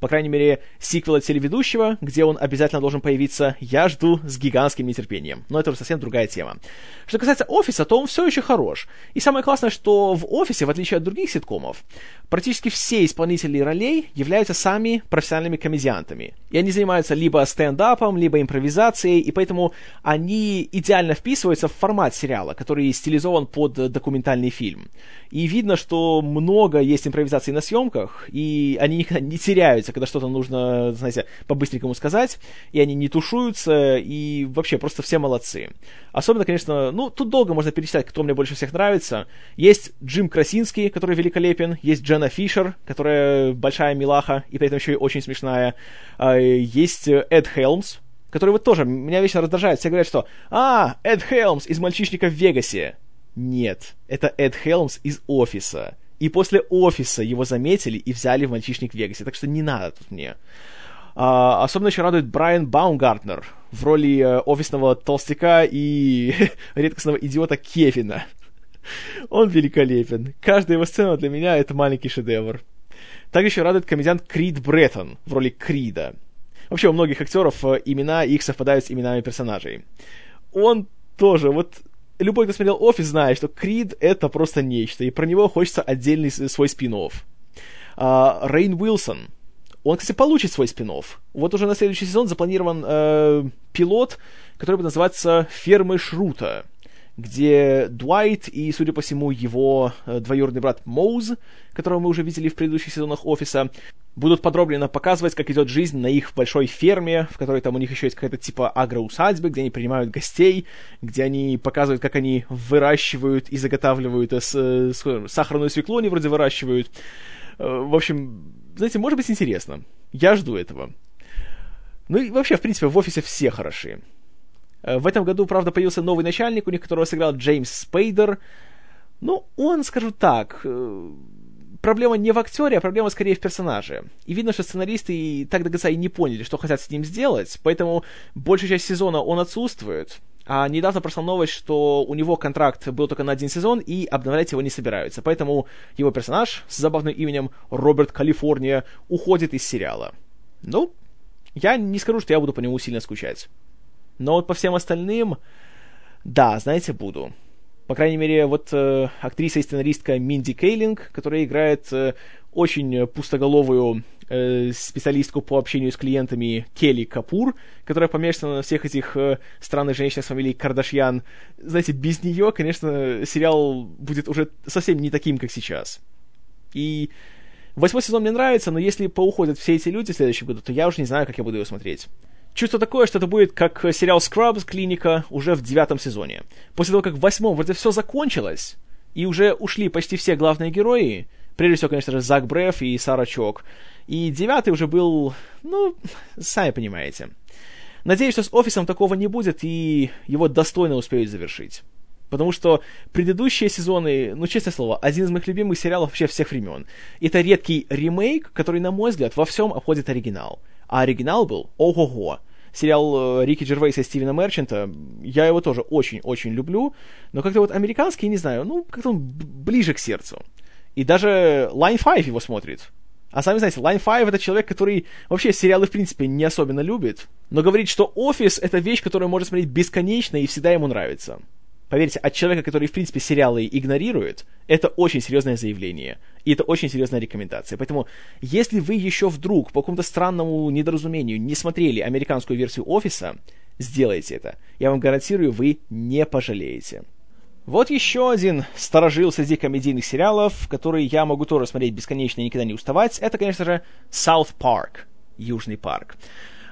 [SPEAKER 1] по крайней мере, сиквела телеведущего, где он обязательно должен появиться, я жду с гигантским нетерпением. Но это уже совсем другая тема. Что касается офиса, то он все еще хорош. И самое классное, что в офисе, в отличие от других ситкомов, практически все исполнители ролей являются сами профессиональными комедиантами. И они занимаются либо стендапом, либо импровизацией, и поэтому они идеально вписываются в формат сериала, который стилизован под документальный фильм. И видно, что много есть импровизаций на съемках, и они никогда не теряются, когда что-то нужно, знаете, по-быстренькому сказать, и они не тушуются, и вообще просто все молодцы. Особенно, конечно, ну, тут долго можно перечислять, кто мне больше всех нравится. Есть Джим Красинский, который великолепен, есть Дженна Фишер, которая большая милаха, и при этом еще и очень смешная. А, есть Эд Хелмс, который вот тоже меня вечно раздражает. Все говорят, что «А, Эд Хелмс из «Мальчишника в Вегасе». Нет, это Эд Хелмс из «Офиса». И после «Офиса» его заметили и взяли в «Мальчишник в Вегасе», так что не надо тут мне. А, особенно еще радует Брайан Баумгартнер в роли э, офисного толстяка и <laughs> редкостного идиота Кевина. Он великолепен. Каждая его сцена для меня — это маленький шедевр. Также еще радует комедиант Крид Бреттон в роли Крида. Вообще, у многих актеров э, имена их совпадают с именами персонажей. Он тоже, вот любой, кто смотрел «Офис», знает, что Крид — это просто нечто, и про него хочется отдельный свой спин. А, Рейн Уилсон. Он, кстати, получит свой спин -офф. Вот уже на следующий сезон запланирован э, пилот, который будет называться «Фермы Шрута», где Дуайт и, судя по всему, его э, двоюродный брат Моуз, которого мы уже видели в предыдущих сезонах «Офиса», будут подробно показывать, как идет жизнь на их большой ферме, в которой там у них еще есть какая-то типа агроусадьба, где они принимают гостей, где они показывают, как они выращивают и заготавливают э, с, с, сахарную свеклу, они вроде выращивают. Э, в общем, знаете, может быть интересно. Я жду этого. Ну и вообще, в принципе, в офисе все хороши. Э, в этом году, правда, появился новый начальник, у них которого сыграл Джеймс Спейдер. Ну, он, скажу так, э, проблема не в актере, а проблема скорее в персонаже. И видно, что сценаристы и так до конца и не поняли, что хотят с ним сделать, поэтому большую часть сезона он отсутствует. А недавно прошла новость, что у него контракт был только на один сезон, и обновлять его не собираются. Поэтому его персонаж с забавным именем Роберт Калифорния уходит из сериала. Ну, я не скажу, что я буду по нему сильно скучать. Но вот по всем остальным, да, знаете, буду. По крайней мере, вот э, актриса и сценаристка Минди Кейлинг, которая играет э, очень пустоголовую э, специалистку по общению с клиентами Келли Капур, которая помешана на всех этих э, странных женщинах с фамилией Кардашьян. Знаете, без нее, конечно, сериал будет уже совсем не таким, как сейчас. И восьмой сезон мне нравится, но если поуходят все эти люди в следующем году, то я уже не знаю, как я буду его смотреть. Чувство такое, что это будет как сериал Scrubs Клиника уже в девятом сезоне. После того, как в восьмом вроде все закончилось, и уже ушли почти все главные герои, прежде всего, конечно же, Зак Бреф и Сара Чок, и девятый уже был, ну, сами понимаете. Надеюсь, что с офисом такого не будет, и его достойно успеют завершить. Потому что предыдущие сезоны, ну, честное слово, один из моих любимых сериалов вообще всех времен. Это редкий ремейк, который, на мой взгляд, во всем обходит оригинал. А оригинал был ого-го. Сериал э, Рики Джервейса и Стивена Мерчанта, я его тоже очень-очень люблю, но как-то вот американский, не знаю, ну, как-то он ближе к сердцу. И даже Line 5 его смотрит. А сами знаете, Line 5 это человек, который вообще сериалы в принципе не особенно любит, но говорит, что офис это вещь, которую можно смотреть бесконечно и всегда ему нравится. Поверьте, от человека, который, в принципе, сериалы игнорирует, это очень серьезное заявление. И это очень серьезная рекомендация. Поэтому, если вы еще вдруг по какому-то странному недоразумению не смотрели американскую версию «Офиса», сделайте это. Я вам гарантирую, вы не пожалеете. Вот еще один сторожил среди комедийных сериалов, который я могу тоже смотреть бесконечно и никогда не уставать. Это, конечно же, South Park, Южный парк.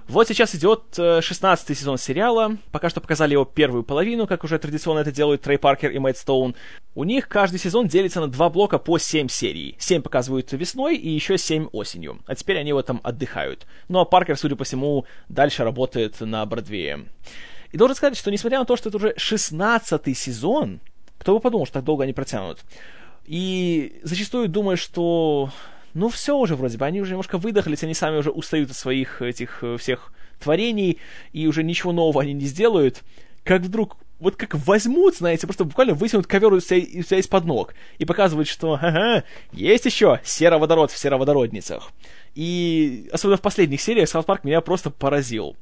[SPEAKER 1] Вот сейчас идет 16 э, сезон сериала. Пока что показали его первую половину, как уже традиционно это делают Трей Паркер и Мэтт Стоун. У них каждый сезон делится на два блока по 7 серий. 7 показывают весной и еще 7 осенью. А теперь они в этом отдыхают. Ну а Паркер, судя по всему, дальше работает на Бродвее. И должен сказать, что несмотря на то, что это уже 16 сезон, кто бы подумал, что так долго они протянут. И зачастую думаю, что ну все уже вроде бы, они уже немножко выдохлись, они сами уже устают от своих этих э, всех творений, и уже ничего нового они не сделают. Как вдруг вот как возьмут, знаете, просто буквально вытянут ковер у себя, из-под ног и показывают, что ага, есть еще сероводород в сероводородницах. И особенно в последних сериях Саут Парк меня просто поразил.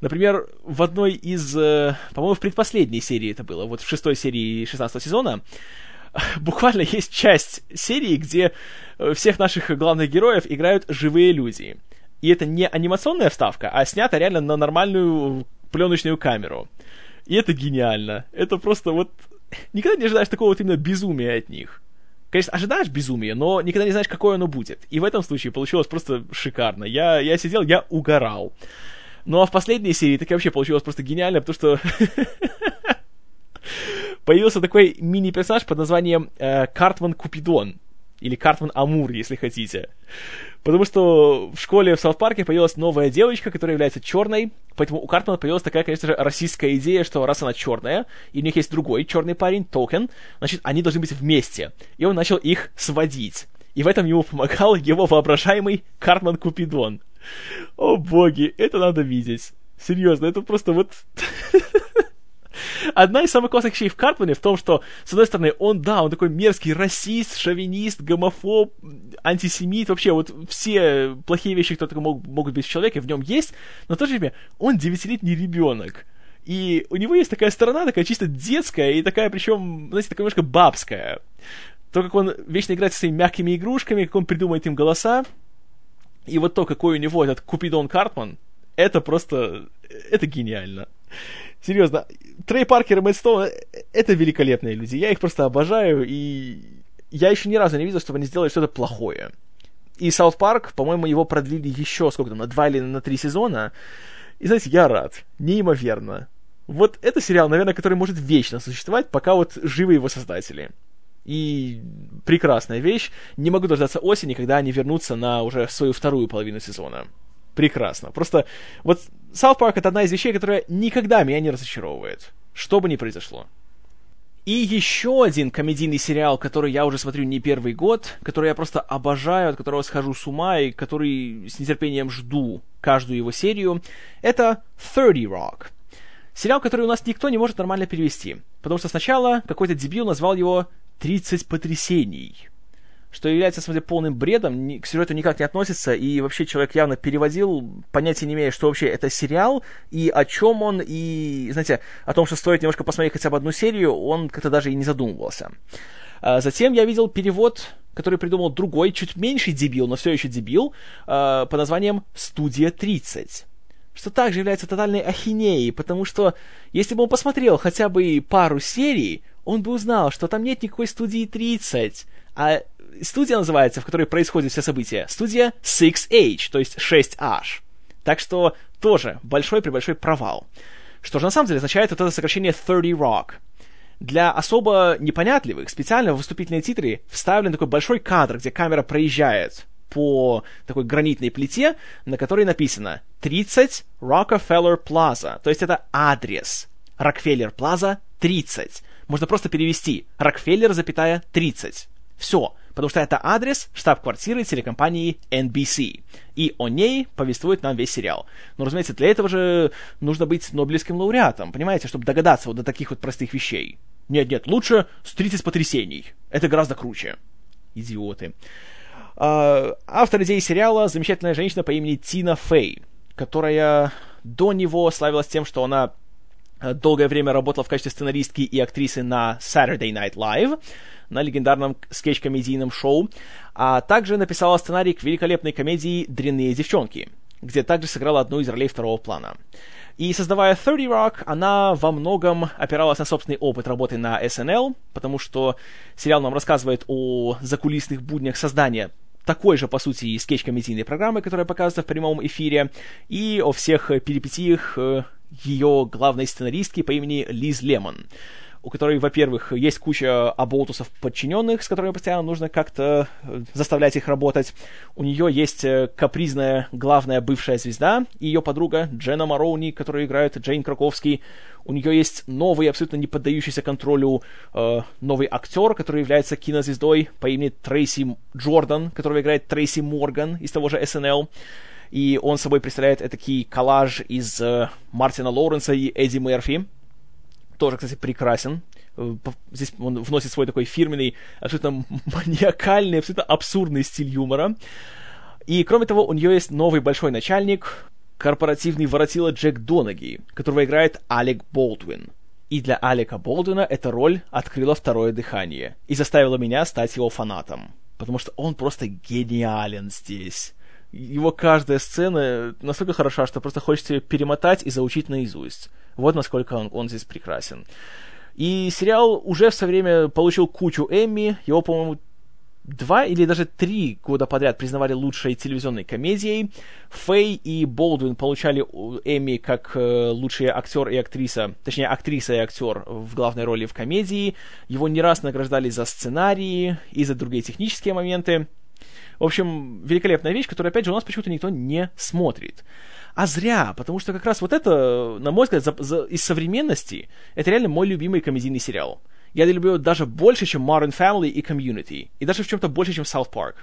[SPEAKER 1] Например, в одной из, э, по-моему, в предпоследней серии это было, вот в шестой серии 16 сезона, <laughs> буквально есть часть серии, где э, всех наших главных героев играют живые люди. И это не анимационная вставка, а снято реально на нормальную пленочную камеру. И это гениально. Это просто вот... Никогда не ожидаешь такого вот именно безумия от них. Конечно, ожидаешь безумия, но никогда не знаешь, какое оно будет. И в этом случае получилось просто шикарно. Я, я сидел, я угорал. Ну а в последней серии так вообще получилось просто гениально, потому что <laughs> появился такой мини-персонаж под названием э, Картман Купидон. Или Картман Амур, если хотите. Потому что в школе в Саут-Парке появилась новая девочка, которая является черной, поэтому у Картмана появилась такая, конечно же, расистская идея, что раз она черная, и у них есть другой черный парень, Токен, значит, они должны быть вместе. И он начал их сводить. И в этом ему помогал его воображаемый Картман Купидон. О боги, это надо видеть. Серьезно, это просто вот... <laughs> Одна из самых классных вещей в Картмане в том, что, с одной стороны, он, да, он такой мерзкий расист, шовинист, гомофоб, антисемит, вообще вот все плохие вещи, которые мог, могут быть в человеке, в нем есть, но в то же время он девятилетний ребенок. И у него есть такая сторона, такая чисто детская, и такая, причем, знаете, такая немножко бабская. То, как он вечно играет со своими мягкими игрушками, как он придумывает им голоса, и вот то, какой у него этот Купидон Картман, это просто... Это гениально. Серьезно, Трей Паркер и Мэтт Стоун — это великолепные люди. Я их просто обожаю, и я еще ни разу не видел, чтобы они сделали что-то плохое. И Саут Парк, по-моему, его продлили еще, сколько там, на два или на три сезона. И, знаете, я рад. Неимоверно. Вот это сериал, наверное, который может вечно существовать, пока вот живы его создатели. И прекрасная вещь. Не могу дождаться осени, когда они вернутся на уже свою вторую половину сезона. Прекрасно. Просто вот South Park это одна из вещей, которая никогда меня не разочаровывает. Что бы ни произошло. И еще один комедийный сериал, который я уже смотрю не первый год, который я просто обожаю, от которого схожу с ума и который с нетерпением жду каждую его серию, это 30 Rock. Сериал, который у нас никто не может нормально перевести. Потому что сначала какой-то дебил назвал его 30 потрясений, что является, смотрите, полным бредом, к сюжету никак не относится, и вообще человек явно переводил, понятия не имея, что вообще это сериал, и о чем он, и, знаете, о том, что стоит немножко посмотреть хотя бы одну серию, он как-то даже и не задумывался. А затем я видел перевод, который придумал другой, чуть меньший дебил, но все еще дебил, а, по названием «Студия 30» что также является тотальной ахинеей, потому что если бы он посмотрел хотя бы пару серий, он бы узнал, что там нет никакой студии 30, а студия называется, в которой происходят все события, студия 6H, то есть 6H. Так что тоже большой-пребольшой провал. Что же на самом деле означает вот это сокращение 30 Rock. Для особо непонятливых специально в выступительные титры вставлен такой большой кадр, где камера проезжает по такой гранитной плите, на которой написано 30 Rockefeller Plaza, то есть это адрес. Рокфеллер Плаза 30 можно просто перевести Рокфеллер, запятая, 30. Все, потому что это адрес штаб-квартиры телекомпании NBC. И о ней повествует нам весь сериал. Но, разумеется, для этого же нужно быть Нобелевским лауреатом, понимаете, чтобы догадаться вот до таких вот простых вещей. Нет-нет, лучше с 30 потрясений. Это гораздо круче. Идиоты. А, автор идеи сериала — замечательная женщина по имени Тина Фей, которая до него славилась тем, что она Э, долгое время работала в качестве сценаристки и актрисы на Saturday Night Live, на легендарном скетч-комедийном шоу, а также написала сценарий к великолепной комедии «Дрянные девчонки», где также сыграла одну из ролей второго плана. И создавая 30 Rock, она во многом опиралась на собственный опыт работы на SNL, потому что сериал нам рассказывает о закулисных буднях создания такой же, по сути, скетч-комедийной программы, которая показывается в прямом эфире, и о всех перипетиях э, ее главной сценаристки по имени Лиз Лемон у которой, во-первых, есть куча оболтусов подчиненных, с которыми постоянно нужно как-то э, заставлять их работать. У нее есть э, капризная главная бывшая звезда и ее подруга Джена Мароуни, которую играет Джейн Краковский. У нее есть новый, абсолютно не поддающийся контролю э, новый актер, который является кинозвездой по имени Трейси Джордан, которого играет Трейси Морган из того же SNL и он собой представляет этакий коллаж из э, Мартина Лоуренса и Эдди Мерфи тоже, кстати, прекрасен. Э, здесь он вносит свой такой фирменный, абсолютно маниакальный, абсолютно абсурдный стиль юмора. И, кроме того, у нее есть новый большой начальник, корпоративный воротила Джек Донаги, которого играет Алек Болдуин. И для Алека Болдуина эта роль открыла второе дыхание и заставила меня стать его фанатом. Потому что он просто гениален здесь. Его каждая сцена настолько хороша, что просто хочется ее перемотать и заучить наизусть. Вот насколько он, он здесь прекрасен. И сериал уже в свое время получил кучу Эмми. Его, по-моему, два или даже три года подряд признавали лучшей телевизионной комедией. Фэй и Болдуин получали Эмми как э, лучшие актер и актриса, точнее, актриса и актер в главной роли в комедии. Его не раз награждали за сценарии и за другие технические моменты. В общем, великолепная вещь, которую, опять же, у нас почему-то никто не смотрит. А зря, потому что как раз вот это, на мой взгляд, за, за, из современности, это реально мой любимый комедийный сериал. Я люблю его даже больше, чем Modern Family и Community. И даже в чем-то больше, чем South Park.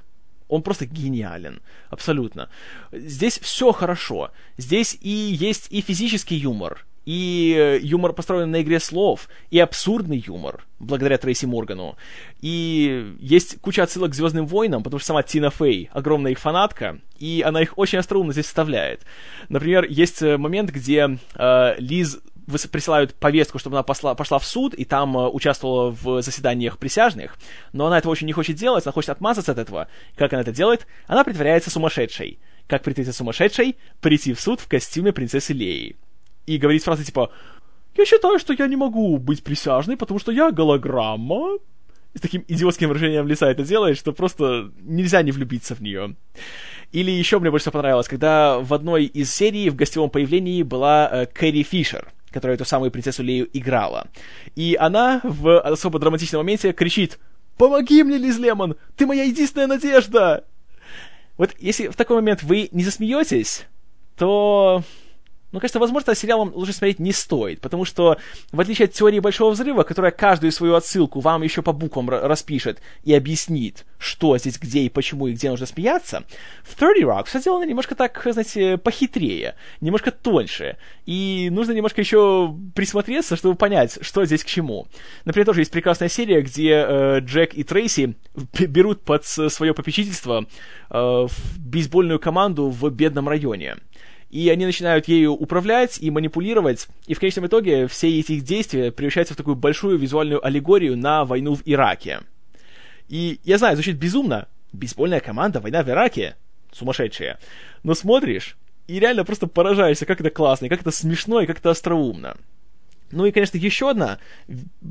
[SPEAKER 1] Он просто гениален. Абсолютно. Здесь все хорошо. Здесь и есть и физический юмор, и э, юмор построен на игре слов, и абсурдный юмор, благодаря Трейси Моргану. И есть куча отсылок к Звездным войнам, потому что сама Тина Фей огромная их фанатка, и она их очень остроумно здесь вставляет. Например, есть э, момент, где э, Лиз присылают повестку, чтобы она посла, пошла в суд и там э, участвовала в заседаниях присяжных, но она этого очень не хочет делать, она хочет отмазаться от этого. Как она это делает? Она притворяется сумасшедшей. Как притвориться сумасшедшей? Прийти в суд в костюме принцессы Леи и говорит фразы типа «Я считаю, что я не могу быть присяжной, потому что я голограмма». И с таким идиотским выражением лица это делает, что просто нельзя не влюбиться в нее. Или еще мне больше понравилось, когда в одной из серий в гостевом появлении была э, Кэрри Фишер, которая эту самую принцессу Лею играла. И она в особо драматичном моменте кричит «Помоги мне, Лиз Лемон! Ты моя единственная надежда!» Вот если в такой момент вы не засмеетесь, то ну, кажется, возможно, сериалом лучше смотреть не стоит, потому что, в отличие от теории Большого Взрыва, которая каждую свою отсылку вам еще по буквам распишет и объяснит, что здесь, где и почему, и где нужно смеяться, в 30 Rock все сделано немножко так, знаете, похитрее, немножко тоньше, и нужно немножко еще присмотреться, чтобы понять, что здесь к чему. Например, тоже есть прекрасная серия, где э, Джек и Трейси берут под свое попечительство э, бейсбольную команду в бедном районе и они начинают ею управлять и манипулировать, и в конечном итоге все эти их действия превращаются в такую большую визуальную аллегорию на войну в Ираке. И я знаю, звучит безумно. Бейсбольная команда, война в Ираке. Сумасшедшая. Но смотришь, и реально просто поражаешься, как это классно, и как это смешно, и как это остроумно. Ну и, конечно, еще одна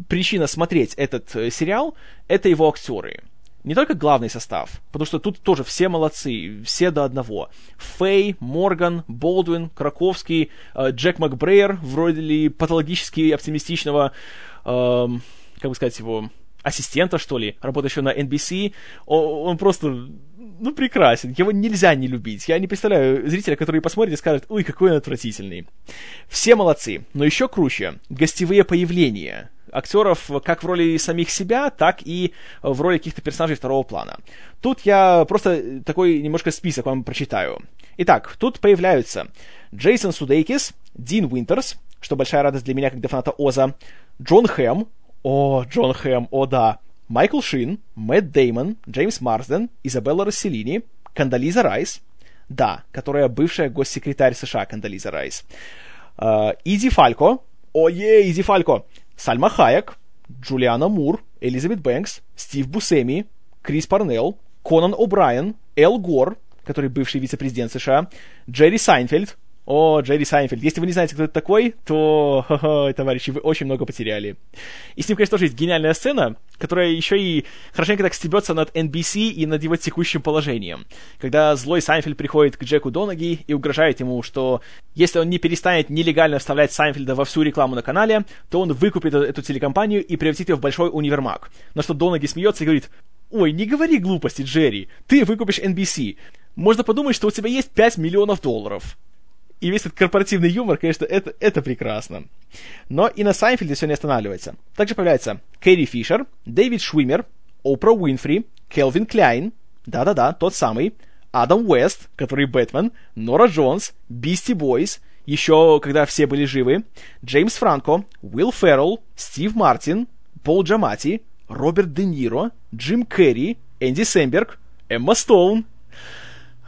[SPEAKER 1] причина смотреть этот э, сериал — это его актеры не только главный состав, потому что тут тоже все молодцы, все до одного. Фэй, Морган, Болдуин, Краковский, э, Джек Макбрейер, вроде патологически оптимистичного, э, как бы сказать его, ассистента, что ли, работающего на NBC. Он, просто, ну, прекрасен. Его нельзя не любить. Я не представляю зрителя, который посмотрит и скажет, ой, какой он отвратительный. Все молодцы, но еще круче. Гостевые появления актеров как в роли самих себя, так и в роли каких-то персонажей второго плана. Тут я просто такой немножко список вам прочитаю. Итак, тут появляются Джейсон Судейкис, Дин Уинтерс, что большая радость для меня, как для фаната Оза, Джон Хэм, о, Джон Хэм, о да, Майкл Шин, Мэтт Деймон, Джеймс Марсден, Изабелла Росселлини, Кондолиза Райс, да, которая бывшая госсекретарь США Кондолиза Райс, э, Иди Фалько, ой, Иди Фалько, Сальма Хайек, Джулианна Мур, Элизабет Бэнкс, Стив Бусеми, Крис Парнелл, Конан О'Брайен, Эл Гор, который бывший вице-президент США, Джерри Сайнфельд, О, Джерри Сайнфельд. Если вы не знаете, кто это такой, то, товарищи, вы очень много потеряли. И с ним, конечно, тоже есть гениальная сцена, которая еще и хорошенько так стебется над NBC и над его текущим положением. Когда злой Сайнфельд приходит к Джеку Донаги и угрожает ему, что если он не перестанет нелегально вставлять Сайнфельда во всю рекламу на канале, то он выкупит эту телекомпанию и превратит ее в большой универмаг. На что Донаги смеется и говорит, «Ой, не говори глупости, Джерри, ты выкупишь NBC. Можно подумать, что у тебя есть 5 миллионов долларов». И весь этот корпоративный юмор, конечно, это, это прекрасно. Но и на Сайнфельде все не останавливается. Также появляются Кэрри Фишер, Дэвид Швимер, Опра Уинфри, Келвин Кляйн, да-да-да, тот самый, Адам Уэст, который Бэтмен, Нора Джонс, Бисти Бойс, еще когда все были живы, Джеймс Франко, Уилл Феррелл, Стив Мартин, Пол Джамати, Роберт Де Ниро, Джим Керри, Энди Сэмберг, Эмма Стоун,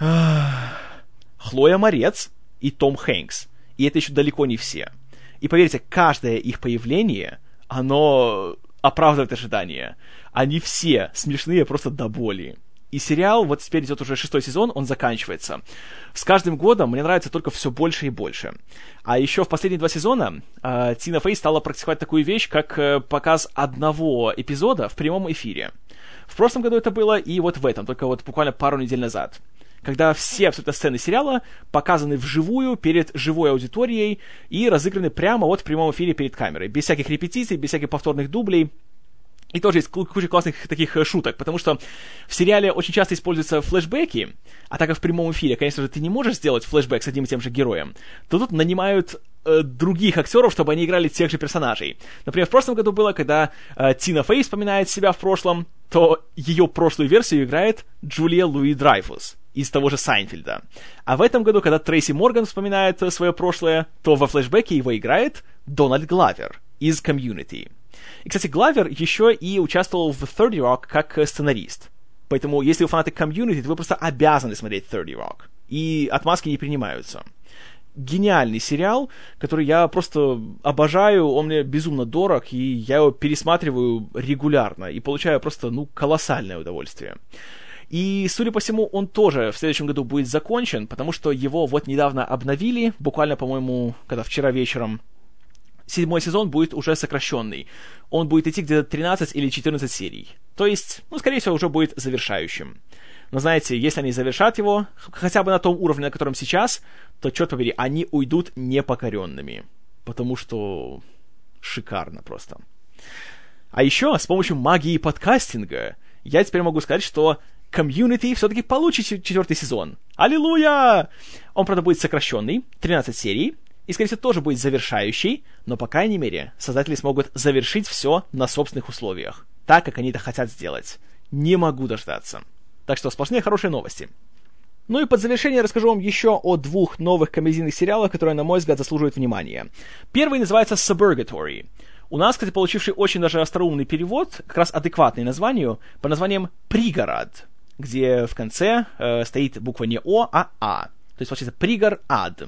[SPEAKER 1] <sighs> Хлоя Морец, и Том Хэнкс. И это еще далеко не все. И поверьте, каждое их появление, оно оправдывает ожидания. Они все смешные просто до боли. И сериал, вот теперь идет уже шестой сезон, он заканчивается. С каждым годом мне нравится только все больше и больше. А еще в последние два сезона э, Тина Фей стала практиковать такую вещь, как э, показ одного эпизода в прямом эфире. В прошлом году это было, и вот в этом, только вот буквально пару недель назад когда все абсолютно сцены сериала показаны вживую перед живой аудиторией и разыграны прямо вот в прямом эфире перед камерой, без всяких репетиций, без всяких повторных дублей. И тоже есть куча классных таких э, шуток, потому что в сериале очень часто используются флешбеки, а так как в прямом эфире, конечно же, ты не можешь сделать флешбэк с одним и тем же героем, то тут нанимают э, других актеров, чтобы они играли тех же персонажей. Например, в прошлом году было, когда э, Тина Фей вспоминает себя в прошлом, то ее прошлую версию играет Джулия Луи Драйфус из того же Сайнфельда. А в этом году, когда Трейси Морган вспоминает э, свое прошлое, то во флешбеке его играет Дональд Главер из Community. И, кстати, Главер еще и участвовал в 30 Rock как э, сценарист. Поэтому, если вы фанаты Community, то вы просто обязаны смотреть 30 Rock. И отмазки не принимаются. Гениальный сериал, который я просто обожаю, он мне безумно дорог, и я его пересматриваю регулярно, и получаю просто, ну, колоссальное удовольствие. И, судя по всему, он тоже в следующем году будет закончен, потому что его вот недавно обновили, буквально, по-моему, когда вчера вечером. Седьмой сезон будет уже сокращенный. Он будет идти где-то 13 или 14 серий. То есть, ну, скорее всего, уже будет завершающим. Но знаете, если они завершат его, хотя бы на том уровне, на котором сейчас, то, черт побери, они уйдут непокоренными. Потому что шикарно просто. А еще с помощью магии подкастинга я теперь могу сказать, что Комьюнити все-таки получит четвертый сезон. Аллилуйя! Он, правда, будет сокращенный, 13 серий, и, скорее всего, тоже будет завершающий, но, по крайней мере, создатели смогут завершить все на собственных условиях, так, как они это хотят сделать. Не могу дождаться. Так что сплошные хорошие новости. Ну и под завершение расскажу вам еще о двух новых комедийных сериалах, которые, на мой взгляд, заслуживают внимания. Первый называется Suburgatory. У нас, кстати, получивший очень даже остроумный перевод, как раз адекватный названию, по названием «Пригород» где в конце э, стоит буква не О, а А. То есть, получается, пригор ад.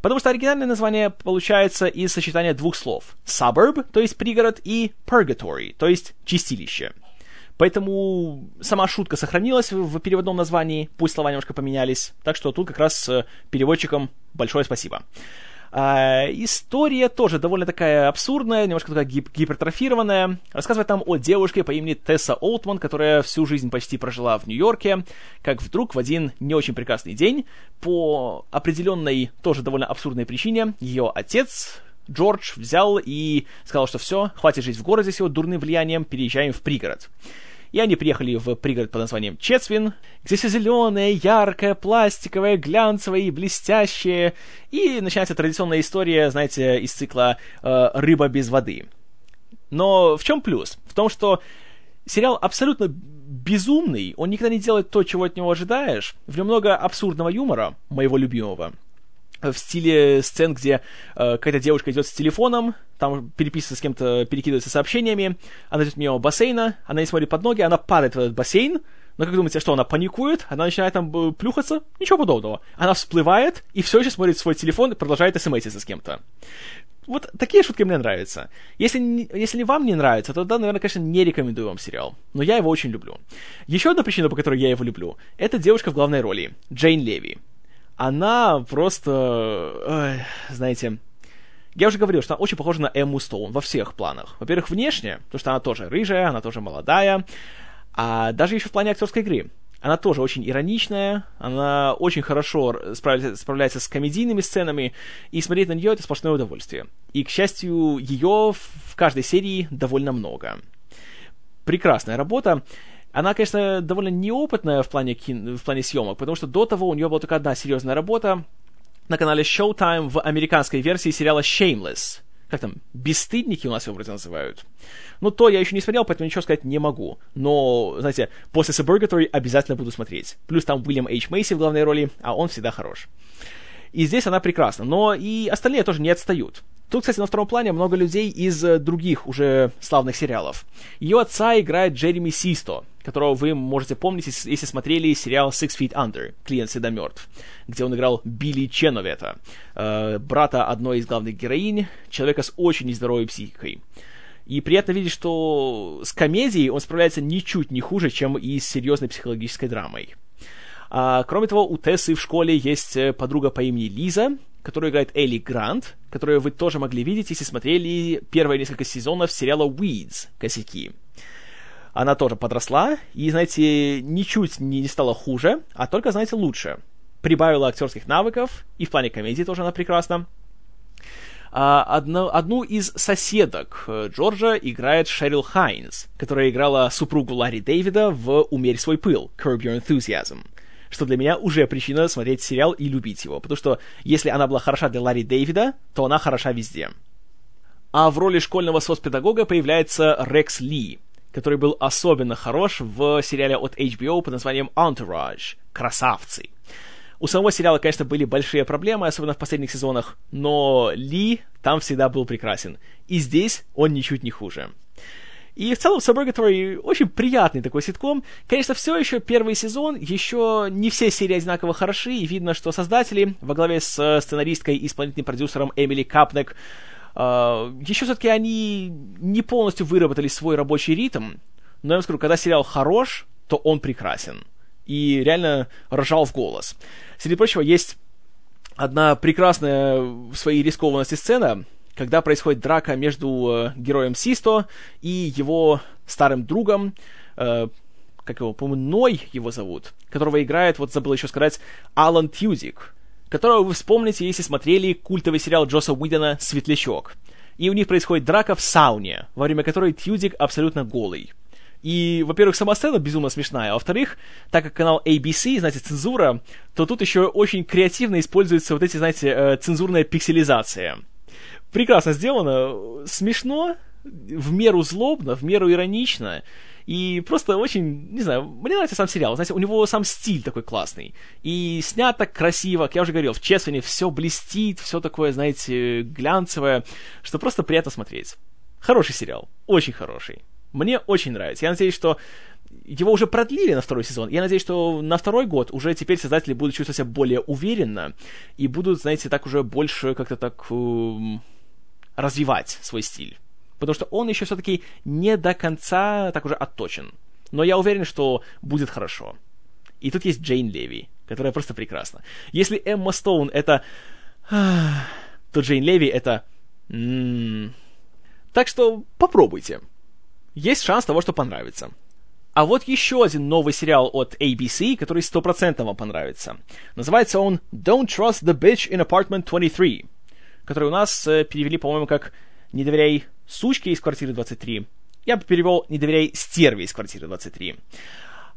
[SPEAKER 1] Потому что оригинальное название получается из сочетания двух слов. Suburb, то есть пригород, и purgatory, то есть чистилище. Поэтому сама шутка сохранилась в, переводном названии, пусть слова немножко поменялись. Так что тут как раз переводчикам большое спасибо. А, история тоже довольно такая абсурдная, немножко такая гип- гипертрофированная. Рассказывает нам о девушке по имени Тесса Олтман, которая всю жизнь почти прожила в Нью-Йорке, как вдруг в один не очень прекрасный день, по определенной, тоже довольно абсурдной причине, ее отец, Джордж, взял и сказал, что все, хватит жить в городе с его дурным влиянием, переезжаем в пригород. И они приехали в пригород под названием Четсвин, где все зеленое, яркое, пластиковое, глянцевое и блестящее. И начинается традиционная история, знаете, из цикла э, «Рыба без воды». Но в чем плюс? В том, что сериал абсолютно безумный, он никогда не делает то, чего от него ожидаешь. В нем много абсурдного юмора, моего любимого — в стиле сцен, где э, какая-то девушка идет с телефоном, там переписывается с кем-то, перекидывается сообщениями, она идет мимо бассейна, она не смотрит под ноги, она падает в этот бассейн, но как думаете, что она паникует, она начинает там э, плюхаться? Ничего подобного. Она всплывает и все еще смотрит свой телефон и продолжает смс с кем-то. Вот такие шутки мне нравятся. Если, если вам не нравится, то тогда, наверное, конечно, не рекомендую вам сериал. Но я его очень люблю. Еще одна причина, по которой я его люблю, это девушка в главной роли, Джейн Леви. Она просто, ой, знаете, я уже говорил, что она очень похожа на Эмму Стоун во всех планах. Во-первых, внешне, потому что она тоже рыжая, она тоже молодая, а даже еще в плане актерской игры. Она тоже очень ироничная, она очень хорошо справляется, справляется с комедийными сценами, и смотреть на нее это сплошное удовольствие. И, к счастью, ее в каждой серии довольно много. Прекрасная работа. Она, конечно, довольно неопытная в плане, кин... в плане съемок, потому что до того у нее была только одна серьезная работа на канале Showtime в американской версии сериала Shameless. Как там, бесстыдники у нас его вроде называют. Ну, то я еще не смотрел, поэтому ничего сказать не могу. Но, знаете, после Suburgatory обязательно буду смотреть. Плюс там Уильям Эйч Мейси в главной роли, а он всегда хорош. И здесь она прекрасна, но и остальные тоже не отстают. Тут, кстати, на втором плане много людей из других уже славных сериалов. Ее отца играет Джереми Систо, которого вы можете помнить, если смотрели сериал Six Feet Under, «Клиент всегда мертв», где он играл Билли Ченовета, э, брата одной из главных героинь, человека с очень нездоровой психикой. И приятно видеть, что с комедией он справляется ничуть не хуже, чем и с серьезной психологической драмой. А, кроме того, у Тессы в школе есть э, подруга по имени Лиза, которую играет Элли Грант, которую вы тоже могли видеть, если смотрели первые несколько сезонов сериала Weeds «Косяки». Она тоже подросла, и, знаете, ничуть не стала хуже, а только, знаете, лучше. Прибавила актерских навыков, и в плане комедии тоже она прекрасна. А, одну, одну из соседок э, Джорджа играет Шерил Хайнс, которая играла супругу Ларри Дэвида в «Умерь свой пыл» Curb Your Enthusiasm что для меня уже причина смотреть сериал и любить его. Потому что если она была хороша для Ларри Дэвида, то она хороша везде. А в роли школьного соцпедагога появляется Рекс Ли, который был особенно хорош в сериале от HBO под названием Entourage «Красавцы». У самого сериала, конечно, были большие проблемы, особенно в последних сезонах, но Ли там всегда был прекрасен. И здесь он ничуть не хуже. И в целом Suburgatory очень приятный такой ситком. Конечно, все еще первый сезон, еще не все серии одинаково хороши, и видно, что создатели во главе с сценаристкой и исполнительным продюсером Эмили Капнек еще все-таки они не полностью выработали свой рабочий ритм, но я вам скажу, когда сериал хорош, то он прекрасен. И реально рожал в голос. Среди прочего, есть одна прекрасная в своей рискованности сцена, когда происходит драка между э, героем Систо и его старым другом, э, как его, по-моему, Ной его зовут, которого играет, вот забыл еще сказать, Алан Тьюзик, которого вы вспомните, если смотрели культовый сериал Джоса Уидона «Светлячок». И у них происходит драка в сауне, во время которой Тьюдик абсолютно голый. И, во-первых, сама сцена безумно смешная, а во-вторых, так как канал ABC, знаете, цензура, то тут еще очень креативно используется вот эти, знаете, э, цензурная пикселизация прекрасно сделано, смешно, в меру злобно, в меру иронично, и просто очень, не знаю, мне нравится сам сериал. Знаете, у него сам стиль такой классный. И снят так красиво, как я уже говорил, в Чесвине все блестит, все такое, знаете, глянцевое, что просто приятно смотреть. Хороший сериал, очень хороший. Мне очень нравится. Я надеюсь, что его уже продлили на второй сезон. Я надеюсь, что на второй год уже теперь создатели будут чувствовать себя более уверенно и будут, знаете, так уже больше как-то так... Э- развивать свой стиль. Потому что он еще все-таки не до конца так уже отточен. Но я уверен, что будет хорошо. И тут есть Джейн Леви, которая просто прекрасна. Если Эмма Стоун это... то Джейн Леви это... Так что попробуйте. Есть шанс того, что понравится. А вот еще один новый сериал от ABC, который стопроцентно вам понравится. Называется он Don't Trust the Bitch in Apartment 23 который у нас э, перевели, по-моему, как «Не доверяй сучке из квартиры 23». Я бы перевел «Не доверяй стерве из квартиры 23».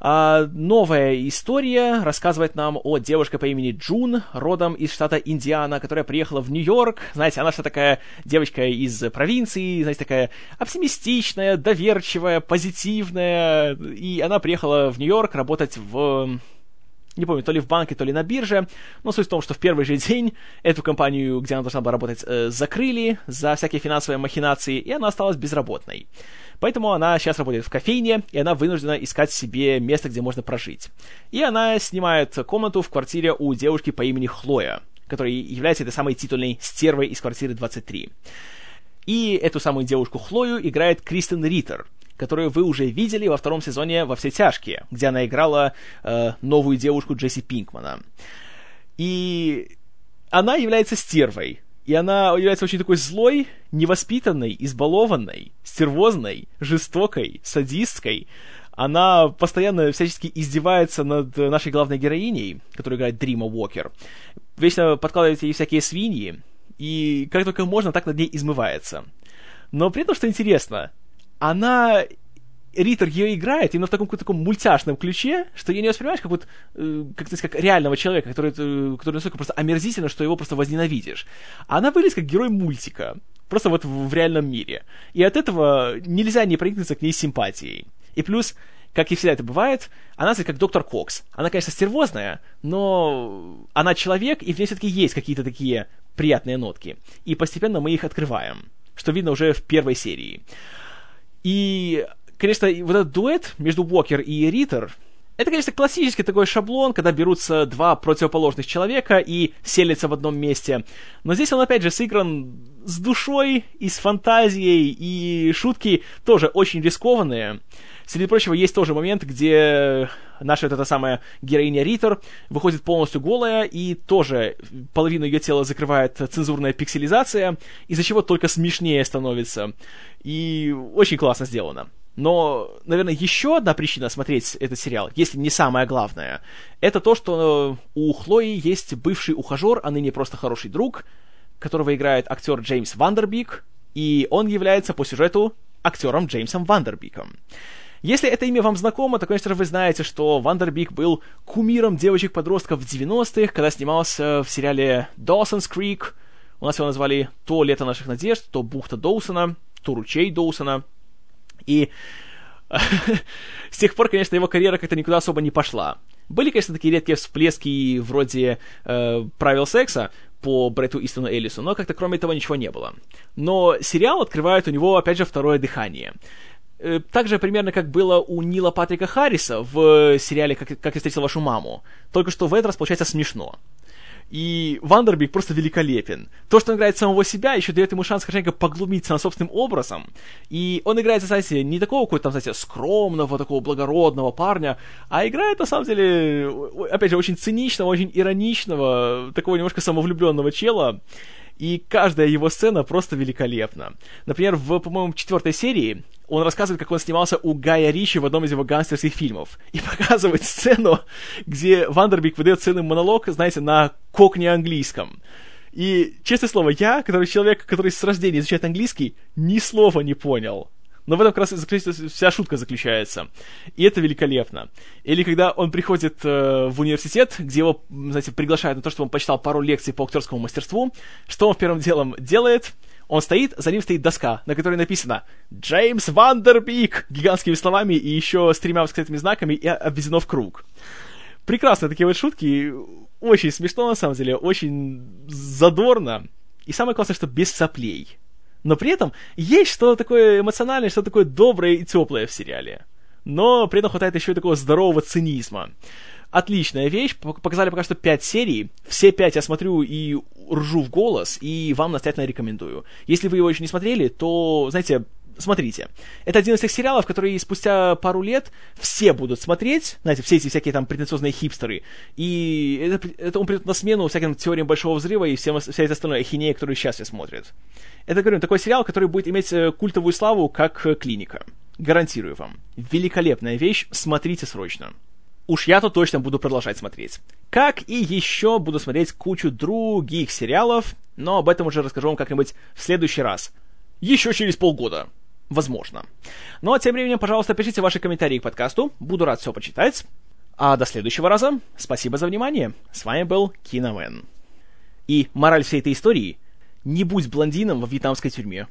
[SPEAKER 1] А, новая история рассказывает нам о девушке по имени Джун, родом из штата Индиана, которая приехала в Нью-Йорк. Знаете, она вся такая девочка из провинции, знаете, такая оптимистичная, доверчивая, позитивная. И она приехала в Нью-Йорк работать в не помню, то ли в банке, то ли на бирже, но суть в том, что в первый же день эту компанию, где она должна была работать, э, закрыли за всякие финансовые махинации, и она осталась безработной. Поэтому она сейчас работает в кофейне, и она вынуждена искать себе место, где можно прожить. И она снимает комнату в квартире у девушки по имени Хлоя, которая является этой самой титульной стервой из квартиры 23. И эту самую девушку Хлою играет Кристен Риттер, которую вы уже видели во втором сезоне «Во все тяжкие», где она играла э, новую девушку Джесси Пинкмана. И она является стервой. И она является очень такой злой, невоспитанной, избалованной, стервозной, жестокой, садисткой. Она постоянно всячески издевается над нашей главной героиней, которая играет Дрима Уокер. Вечно подкладывает ей всякие свиньи, и как только можно, так над ней измывается. Но при этом, что интересно, она Риттер ее играет именно в таком таком мультяшном ключе, что я не воспринимаешь как вот, э, как, сказать, как реального человека, который, э, который настолько просто омерзительно, что его просто возненавидишь. Она выглядит как герой мультика, просто вот в, в реальном мире. И от этого нельзя не проникнуться к ней симпатией. И плюс, как и всегда это бывает, она, кстати, как доктор Кокс. Она, конечно, стервозная, но она человек, и в ней все-таки есть какие-то такие приятные нотки. И постепенно мы их открываем, что видно уже в первой серии. И конечно, вот этот дуэт между Уокер и Риттер, это, конечно, классический такой шаблон, когда берутся два противоположных человека и селятся в одном месте. Но здесь он, опять же, сыгран с душой и с фантазией, и шутки тоже очень рискованные. Среди прочего, есть тоже момент, где наша вот эта самая героиня Риттер выходит полностью голая, и тоже половину ее тела закрывает цензурная пикселизация, из-за чего только смешнее становится. И очень классно сделано. Но, наверное, еще одна причина смотреть этот сериал, если не самая главная, это то, что у Хлои есть бывший ухажер, а ныне просто хороший друг, которого играет актер Джеймс Вандербик, и он является по сюжету актером Джеймсом Вандербиком. Если это имя вам знакомо, то, конечно же, вы знаете, что Вандербик был кумиром девочек-подростков в 90-х, когда снимался в сериале Dawson's Creek. У нас его назвали то «Лето наших надежд», то «Бухта Доусона», то «Ручей Доусона». И <laughs> с тех пор, конечно, его карьера как-то никуда особо не пошла. Были, конечно, такие редкие всплески вроде э, правил секса по Бретту Истону Эллису, но как-то кроме этого ничего не было. Но сериал открывает у него, опять же, второе дыхание. Э, так же примерно, как было у Нила Патрика Харриса в сериале «Как, как я встретил вашу маму». Только что в этот раз получается смешно. И Вандербик просто великолепен. То, что он играет самого себя, еще дает ему шанс хорошенько поглумиться над собственным образом. И он играет, знаете, не такого какого-то, там, знаете, скромного, такого благородного парня, а играет, на самом деле, опять же, очень циничного, очень ироничного, такого немножко самовлюбленного чела. И каждая его сцена просто великолепна. Например, в, по-моему, четвертой серии он рассказывает, как он снимался у Гая Ричи в одном из его гангстерских фильмов. И <laughs> показывает сцену, где Вандербик выдает целый монолог, знаете, на кокне английском. И, честное слово, я, который человек, который с рождения изучает английский, ни слова не понял. Но в этом как раз вся шутка заключается. И это великолепно. Или когда он приходит э, в университет, где его, знаете, приглашают на то, чтобы он почитал пару лекций по актерскому мастерству, что он первым делом делает? Он стоит, за ним стоит доска, на которой написано «Джеймс Вандербик» гигантскими словами и еще с тремя восклицательными знаками и обведено в круг. Прекрасные такие вот шутки, очень смешно на самом деле, очень задорно. И самое классное, что без соплей но при этом есть что-то такое эмоциональное, что-то такое доброе и теплое в сериале. Но при этом хватает еще и такого здорового цинизма. Отличная вещь, показали пока что 5 серий, все 5 я смотрю и ржу в голос, и вам настоятельно рекомендую. Если вы его еще не смотрели, то, знаете, смотрите. Это один из тех сериалов, которые спустя пару лет все будут смотреть, знаете, все эти всякие там претенциозные хипстеры, и это, это он придет на смену всяким теориям Большого Взрыва и всем, вся эта остальная ахинея, которую сейчас все смотрят. Это, говорю, такой сериал, который будет иметь э, культовую славу, как э, «Клиника». Гарантирую вам. Великолепная вещь, смотрите срочно. Уж я-то точно буду продолжать смотреть. Как и еще буду смотреть кучу других сериалов, но об этом уже расскажу вам как-нибудь в следующий раз. Еще через полгода. Возможно. Ну а тем временем, пожалуйста, пишите ваши комментарии к подкасту. Буду рад все почитать. А до следующего раза. Спасибо за внимание. С вами был Киномен. И мораль всей этой истории – не будь блондином во вьетнамской тюрьме.